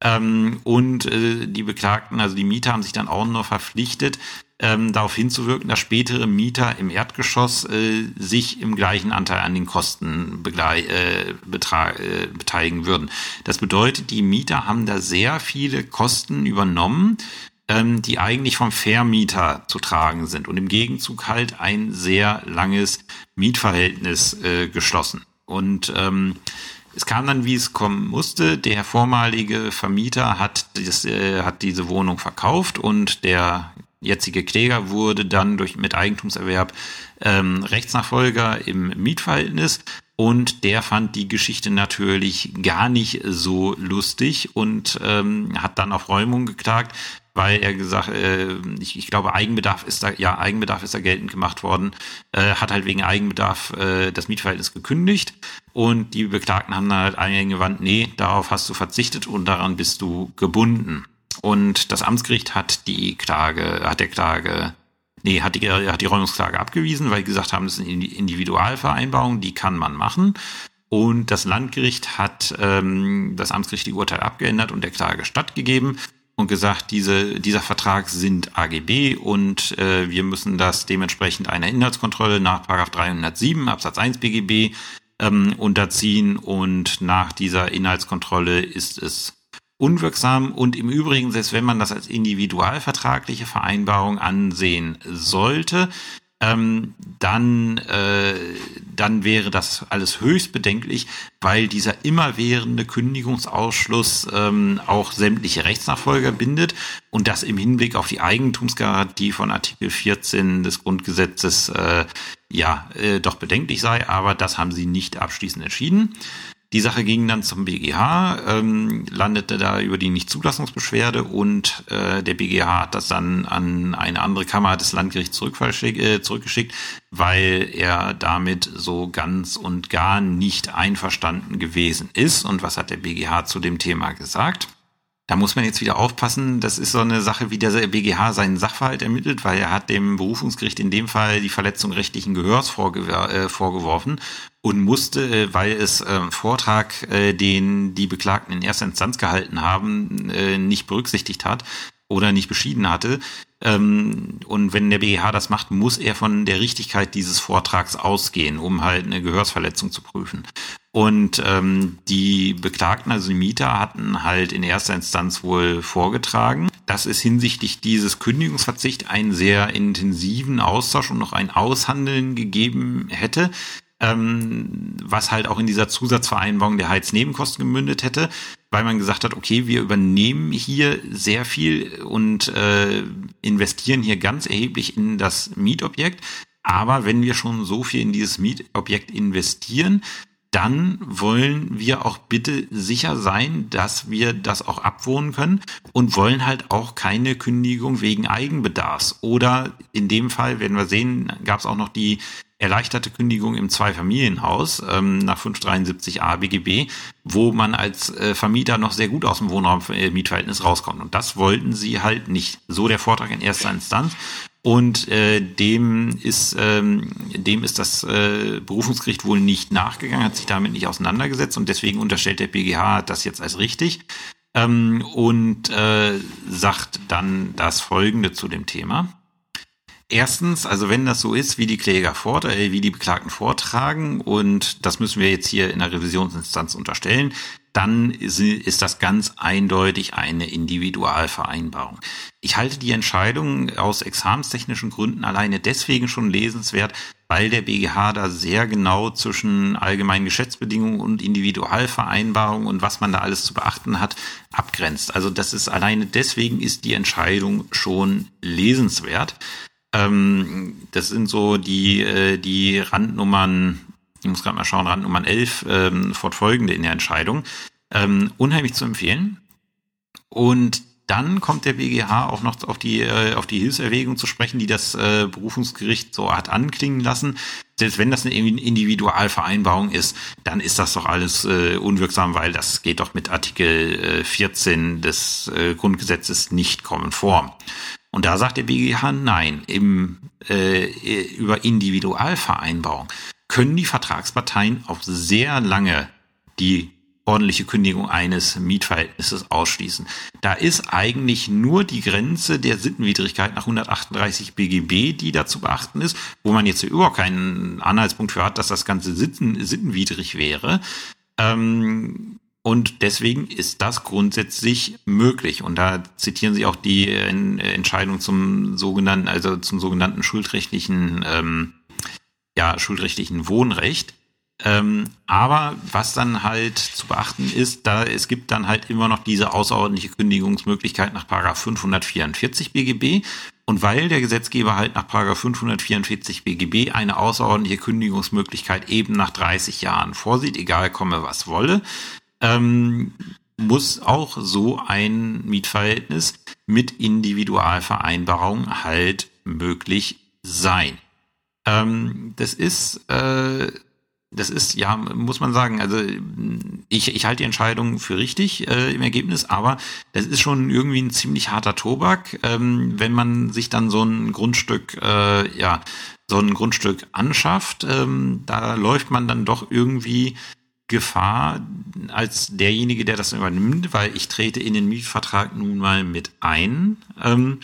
Ähm, und äh, die Beklagten, also die Mieter, haben sich dann auch nur verpflichtet, ähm, darauf hinzuwirken, dass spätere Mieter im Erdgeschoss äh, sich im gleichen Anteil an den Kosten äh, äh, beteiligen würden. Das bedeutet, die Mieter haben da sehr viele Kosten übernommen, ähm, die eigentlich vom Vermieter zu tragen sind und im Gegenzug halt ein sehr langes Mietverhältnis äh, geschlossen. Und ähm, es kam dann, wie es kommen musste. Der vormalige Vermieter hat, das, äh, hat diese Wohnung verkauft und der jetzige Kläger wurde dann durch mit Eigentumserwerb ähm, Rechtsnachfolger im Mietverhältnis und der fand die Geschichte natürlich gar nicht so lustig und ähm, hat dann auf Räumung geklagt, weil er gesagt, äh, ich, ich glaube, Eigenbedarf ist da, ja, Eigenbedarf ist da geltend gemacht worden, äh, hat halt wegen Eigenbedarf äh, das Mietverhältnis gekündigt und die Beklagten haben dann halt eingewandt, nee, darauf hast du verzichtet und daran bist du gebunden. Und das Amtsgericht hat die Klage, hat der Klage, nee, hat die, hat die Räumungsklage abgewiesen, weil die gesagt haben, das ist eine Individualvereinbarung, die kann man machen. Und das Landgericht hat ähm, das Amtsgericht die Urteil abgeändert und der Klage stattgegeben und gesagt, diese, dieser Vertrag sind AGB und äh, wir müssen das dementsprechend einer Inhaltskontrolle nach 307 Absatz 1 BGB ähm, unterziehen. Und nach dieser Inhaltskontrolle ist es unwirksam. Und im Übrigen, selbst wenn man das als individualvertragliche Vereinbarung ansehen sollte, ähm, dann, äh, dann wäre das alles höchst bedenklich, weil dieser immerwährende Kündigungsausschluss ähm, auch sämtliche Rechtsnachfolger bindet und das im Hinblick auf die Eigentumsgarantie von Artikel 14 des Grundgesetzes äh, ja äh, doch bedenklich sei, aber das haben sie nicht abschließend entschieden. Die Sache ging dann zum BGH, ähm, landete da über die Nichtzulassungsbeschwerde und äh, der BGH hat das dann an eine andere Kammer des Landgerichts äh, zurückgeschickt, weil er damit so ganz und gar nicht einverstanden gewesen ist. Und was hat der BGH zu dem Thema gesagt? Da muss man jetzt wieder aufpassen. Das ist so eine Sache, wie der BGH seinen Sachverhalt ermittelt, weil er hat dem Berufungsgericht in dem Fall die Verletzung rechtlichen Gehörs vorge äh, vorgeworfen und musste, äh, weil es äh, Vortrag, äh, den die Beklagten in erster Instanz gehalten haben, äh, nicht berücksichtigt hat oder nicht beschieden hatte. Ähm, und wenn der BGH das macht, muss er von der Richtigkeit dieses Vortrags ausgehen, um halt eine Gehörsverletzung zu prüfen. Und ähm, die Beklagten, also die Mieter, hatten halt in erster Instanz wohl vorgetragen, dass es hinsichtlich dieses Kündigungsverzicht einen sehr intensiven Austausch und noch ein Aushandeln gegeben hätte, ähm, was halt auch in dieser Zusatzvereinbarung der Heiznebenkosten gemündet hätte, weil man gesagt hat, okay, wir übernehmen hier sehr viel und äh, investieren hier ganz erheblich in das Mietobjekt. Aber wenn wir schon so viel in dieses Mietobjekt investieren, dann wollen wir auch bitte sicher sein, dass wir das auch abwohnen können und wollen halt auch keine Kündigung wegen Eigenbedarfs. Oder in dem Fall, werden wir sehen, gab es auch noch die erleichterte Kündigung im Zweifamilienhaus ähm, nach 573a BGB, wo man als äh, Vermieter noch sehr gut aus dem Wohnraum-Mietverhältnis äh, rauskommt. Und das wollten sie halt nicht. So der Vortrag in erster Instanz. Und äh, dem ist ähm, dem ist das äh, Berufungsgericht wohl nicht nachgegangen, hat sich damit nicht auseinandergesetzt und deswegen unterstellt der BGH das jetzt als richtig ähm, und äh, sagt dann das Folgende zu dem Thema. Erstens, also wenn das so ist, wie die Kläger fort, äh, wie die Beklagten vortragen, und das müssen wir jetzt hier in der Revisionsinstanz unterstellen, dann ist das ganz eindeutig eine Individualvereinbarung. Ich halte die Entscheidung aus examenstechnischen Gründen alleine deswegen schon lesenswert, weil der BGH da sehr genau zwischen allgemeinen Geschäftsbedingungen und Individualvereinbarung und was man da alles zu beachten hat, abgrenzt. Also das ist alleine deswegen ist die Entscheidung schon lesenswert. Ähm, das sind so die, äh, die Randnummern, ich muss gerade mal schauen, Randnummern 11 ähm, fortfolgende in der Entscheidung. Ähm, unheimlich zu empfehlen. Und dann kommt der BGH auch noch auf die, äh, auf die Hilfserwägung zu sprechen, die das äh, Berufungsgericht so hat anklingen lassen. Selbst wenn das eine Individualvereinbarung ist, dann ist das doch alles äh, unwirksam, weil das geht doch mit Artikel äh, 14 des äh, Grundgesetzes nicht konform. Und da sagt der BGH nein. Im, äh, über Individualvereinbarung können die Vertragsparteien auf sehr lange die ordentliche Kündigung eines Mietverhältnisses ausschließen. Da ist eigentlich nur die Grenze der Sittenwidrigkeit nach 138 BGB, die da zu beachten ist, wo man jetzt überhaupt keinen Anhaltspunkt für hat, dass das Ganze sitten, sittenwidrig wäre. Ähm, und deswegen ist das grundsätzlich möglich. Und da zitieren Sie auch die äh, Entscheidung zum sogenannten, also zum sogenannten schuldrechtlichen, ähm, ja, schuldrechtlichen Wohnrecht. Ähm, aber was dann halt zu beachten ist, da es gibt dann halt immer noch diese außerordentliche Kündigungsmöglichkeit nach Paragraph 544 BGB. Und weil der Gesetzgeber halt nach Paragraph 544 BGB eine außerordentliche Kündigungsmöglichkeit eben nach 30 Jahren vorsieht, egal komme was wolle, ähm, muss auch so ein Mietverhältnis mit Individualvereinbarung halt möglich sein. Ähm, das ist, äh, das ist, ja, muss man sagen, also ich, ich halte die Entscheidung für richtig äh, im Ergebnis, aber das ist schon irgendwie ein ziemlich harter Tobak, ähm, wenn man sich dann so ein Grundstück, äh, ja, so ein Grundstück anschafft, ähm, da läuft man dann doch irgendwie Gefahr als derjenige, der das übernimmt, weil ich trete in den Mietvertrag nun mal mit ein. Ähm,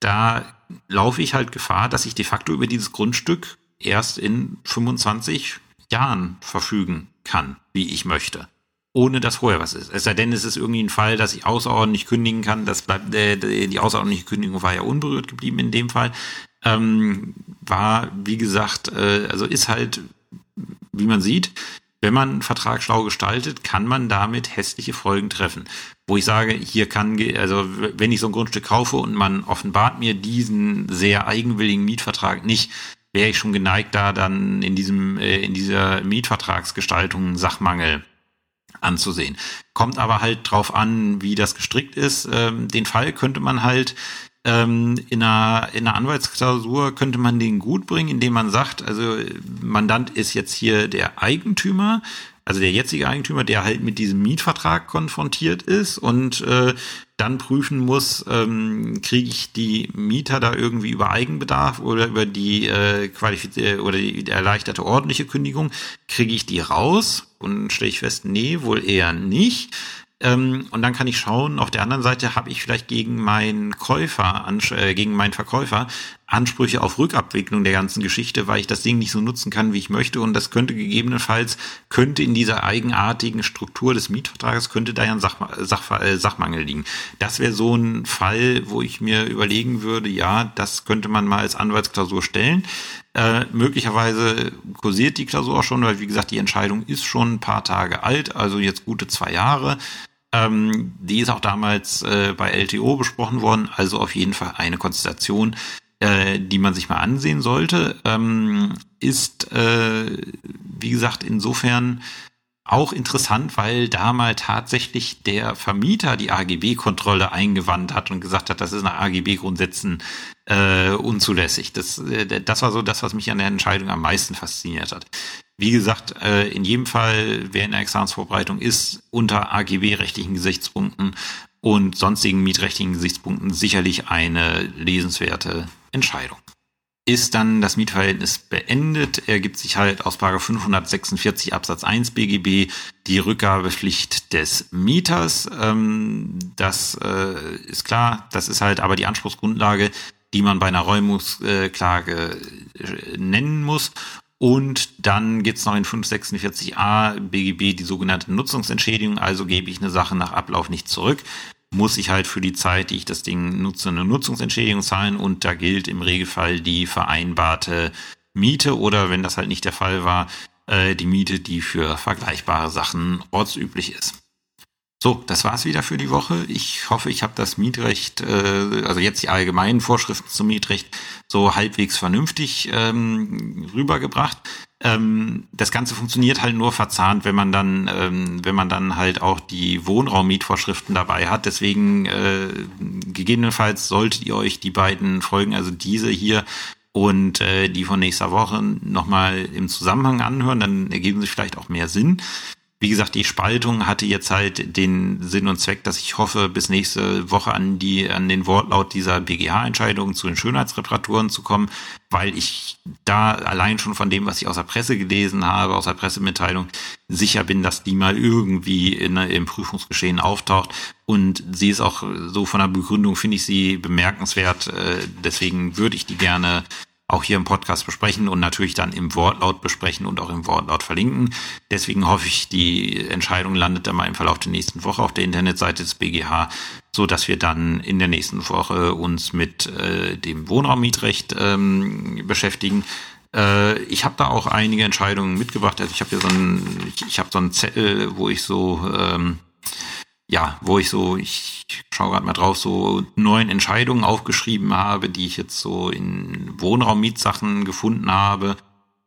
da laufe ich halt Gefahr, dass ich de facto über dieses Grundstück erst in 25 Jahren verfügen kann, wie ich möchte. Ohne dass vorher was ist. Es sei denn, es ist irgendwie ein Fall, dass ich außerordentlich kündigen kann. Das bleibt, äh, die außerordentliche Kündigung war ja unberührt geblieben in dem Fall. Ähm, war, wie gesagt, äh, also ist halt, wie man sieht, wenn man einen Vertrag schlau gestaltet, kann man damit hässliche Folgen treffen. Wo ich sage, hier kann, also wenn ich so ein Grundstück kaufe und man offenbart mir diesen sehr eigenwilligen Mietvertrag nicht, wäre ich schon geneigt, da dann in diesem, äh, in dieser Mietvertragsgestaltung Sachmangel anzusehen. Kommt aber halt drauf an, wie das gestrickt ist. Ähm, den Fall könnte man halt ähm, in, einer, in einer Anwaltsklausur könnte man den gut bringen, indem man sagt, also Mandant ist jetzt hier der Eigentümer, also der jetzige Eigentümer, der halt mit diesem Mietvertrag konfrontiert ist und äh, dann prüfen muss, ähm, kriege ich die Mieter da irgendwie über Eigenbedarf oder über die äh, qualifizierte oder die erleichterte ordentliche Kündigung, kriege ich die raus und stelle ich fest, nee, wohl eher nicht. Ähm, und dann kann ich schauen, auf der anderen Seite habe ich vielleicht gegen meinen Käufer, äh, gegen meinen Verkäufer Ansprüche auf Rückabwicklung der ganzen Geschichte, weil ich das Ding nicht so nutzen kann, wie ich möchte. Und das könnte gegebenenfalls, könnte in dieser eigenartigen Struktur des Mietvertrages, könnte da ja ein Sach, Sach, äh, Sachmangel liegen. Das wäre so ein Fall, wo ich mir überlegen würde, ja, das könnte man mal als Anwaltsklausur stellen. Äh, möglicherweise kursiert die Klausur auch schon, weil wie gesagt, die Entscheidung ist schon ein paar Tage alt, also jetzt gute zwei Jahre. Ähm, die ist auch damals äh, bei LTO besprochen worden, also auf jeden Fall eine Konstellation, äh, die man sich mal ansehen sollte. Ähm, ist, äh, wie gesagt, insofern auch interessant, weil da mal tatsächlich der Vermieter die AGB-Kontrolle eingewandt hat und gesagt hat, das ist nach AGB-Grundsätzen äh, unzulässig. Das, äh, das war so das, was mich an der Entscheidung am meisten fasziniert hat. Wie gesagt, äh, in jedem Fall, wer in der Examensvorbereitung ist, unter AGB-rechtlichen Gesichtspunkten und sonstigen mietrechtlichen Gesichtspunkten sicherlich eine lesenswerte Entscheidung. Ist dann das Mietverhältnis beendet, ergibt sich halt aus 546 Absatz 1 BGB die Rückgabepflicht des Mieters. Ähm, das äh, ist klar, das ist halt aber die Anspruchsgrundlage, die man bei einer Räumungsklage äh, nennen muss. Und dann gibt's noch in 546a BGB die sogenannte Nutzungsentschädigung, also gebe ich eine Sache nach Ablauf nicht zurück, muss ich halt für die Zeit, die ich das Ding nutze, eine Nutzungsentschädigung zahlen und da gilt im Regelfall die vereinbarte Miete oder wenn das halt nicht der Fall war, äh, die Miete, die für vergleichbare Sachen ortsüblich ist. So, das war's wieder für die Woche. Ich hoffe, ich habe das Mietrecht, äh, also jetzt die allgemeinen Vorschriften zum Mietrecht, so halbwegs vernünftig ähm, rübergebracht. Ähm, das Ganze funktioniert halt nur verzahnt, wenn man dann, ähm, wenn man dann halt auch die Wohnraummietvorschriften dabei hat. Deswegen äh, gegebenenfalls solltet ihr euch die beiden Folgen, also diese hier und äh, die von nächster Woche nochmal im Zusammenhang anhören, dann ergeben sich vielleicht auch mehr Sinn. Wie gesagt, die Spaltung hatte jetzt halt den Sinn und Zweck, dass ich hoffe, bis nächste Woche an die, an den Wortlaut dieser BGH-Entscheidung zu den Schönheitsreparaturen zu kommen, weil ich da allein schon von dem, was ich aus der Presse gelesen habe, aus der Pressemitteilung, sicher bin, dass die mal irgendwie in, im Prüfungsgeschehen auftaucht. Und sie ist auch so von der Begründung, finde ich sie bemerkenswert. Äh, deswegen würde ich die gerne auch hier im Podcast besprechen und natürlich dann im Wortlaut besprechen und auch im Wortlaut verlinken. Deswegen hoffe ich, die Entscheidung landet dann mal im Verlauf der nächsten Woche auf der Internetseite des BGH, so dass wir dann in der nächsten Woche uns mit äh, dem Wohnraummietrecht ähm, beschäftigen. Äh, ich habe da auch einige Entscheidungen mitgebracht. Also ich habe hier so ein, ich, ich habe so einen Zettel, wo ich so ähm, ja, wo ich so, ich schaue gerade mal drauf, so neun Entscheidungen aufgeschrieben habe, die ich jetzt so in Wohnraummietsachen gefunden habe.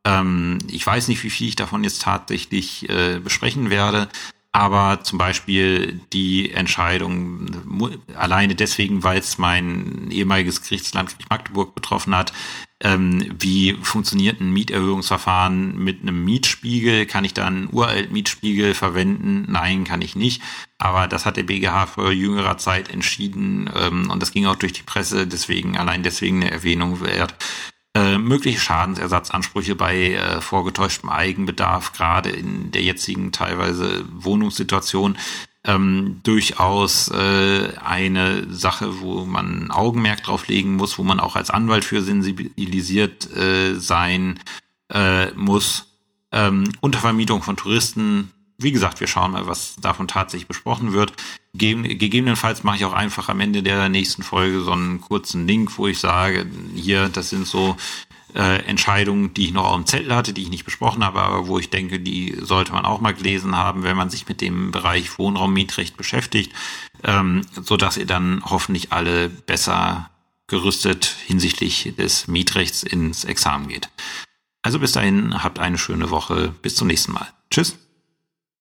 Ähm, ich weiß nicht, wie viel ich davon jetzt tatsächlich äh, besprechen werde, aber zum Beispiel die Entscheidung alleine deswegen, weil es mein ehemaliges Gerichtsland Magdeburg betroffen hat, ähm, wie funktioniert ein Mieterhöhungsverfahren mit einem Mietspiegel? Kann ich da einen uralt Mietspiegel verwenden? Nein, kann ich nicht. Aber das hat der BGH vor jüngerer Zeit entschieden ähm, und das ging auch durch die Presse, deswegen allein deswegen eine Erwähnung wert. Äh, mögliche Schadensersatzansprüche bei äh, vorgetäuschtem Eigenbedarf, gerade in der jetzigen teilweise Wohnungssituation, ähm, durchaus äh, eine Sache, wo man Augenmerk drauf legen muss, wo man auch als Anwalt für sensibilisiert äh, sein äh, muss. Ähm, Untervermietung von Touristen. Wie gesagt, wir schauen mal, was davon tatsächlich besprochen wird. Ge gegebenenfalls mache ich auch einfach am Ende der nächsten Folge so einen kurzen Link, wo ich sage, hier, das sind so äh, Entscheidungen, die ich noch auf dem Zettel hatte, die ich nicht besprochen habe, aber wo ich denke, die sollte man auch mal gelesen haben, wenn man sich mit dem Bereich Wohnraummietrecht beschäftigt, ähm, so dass ihr dann hoffentlich alle besser gerüstet hinsichtlich des Mietrechts ins Examen geht. Also bis dahin, habt eine schöne Woche. Bis zum nächsten Mal. Tschüss.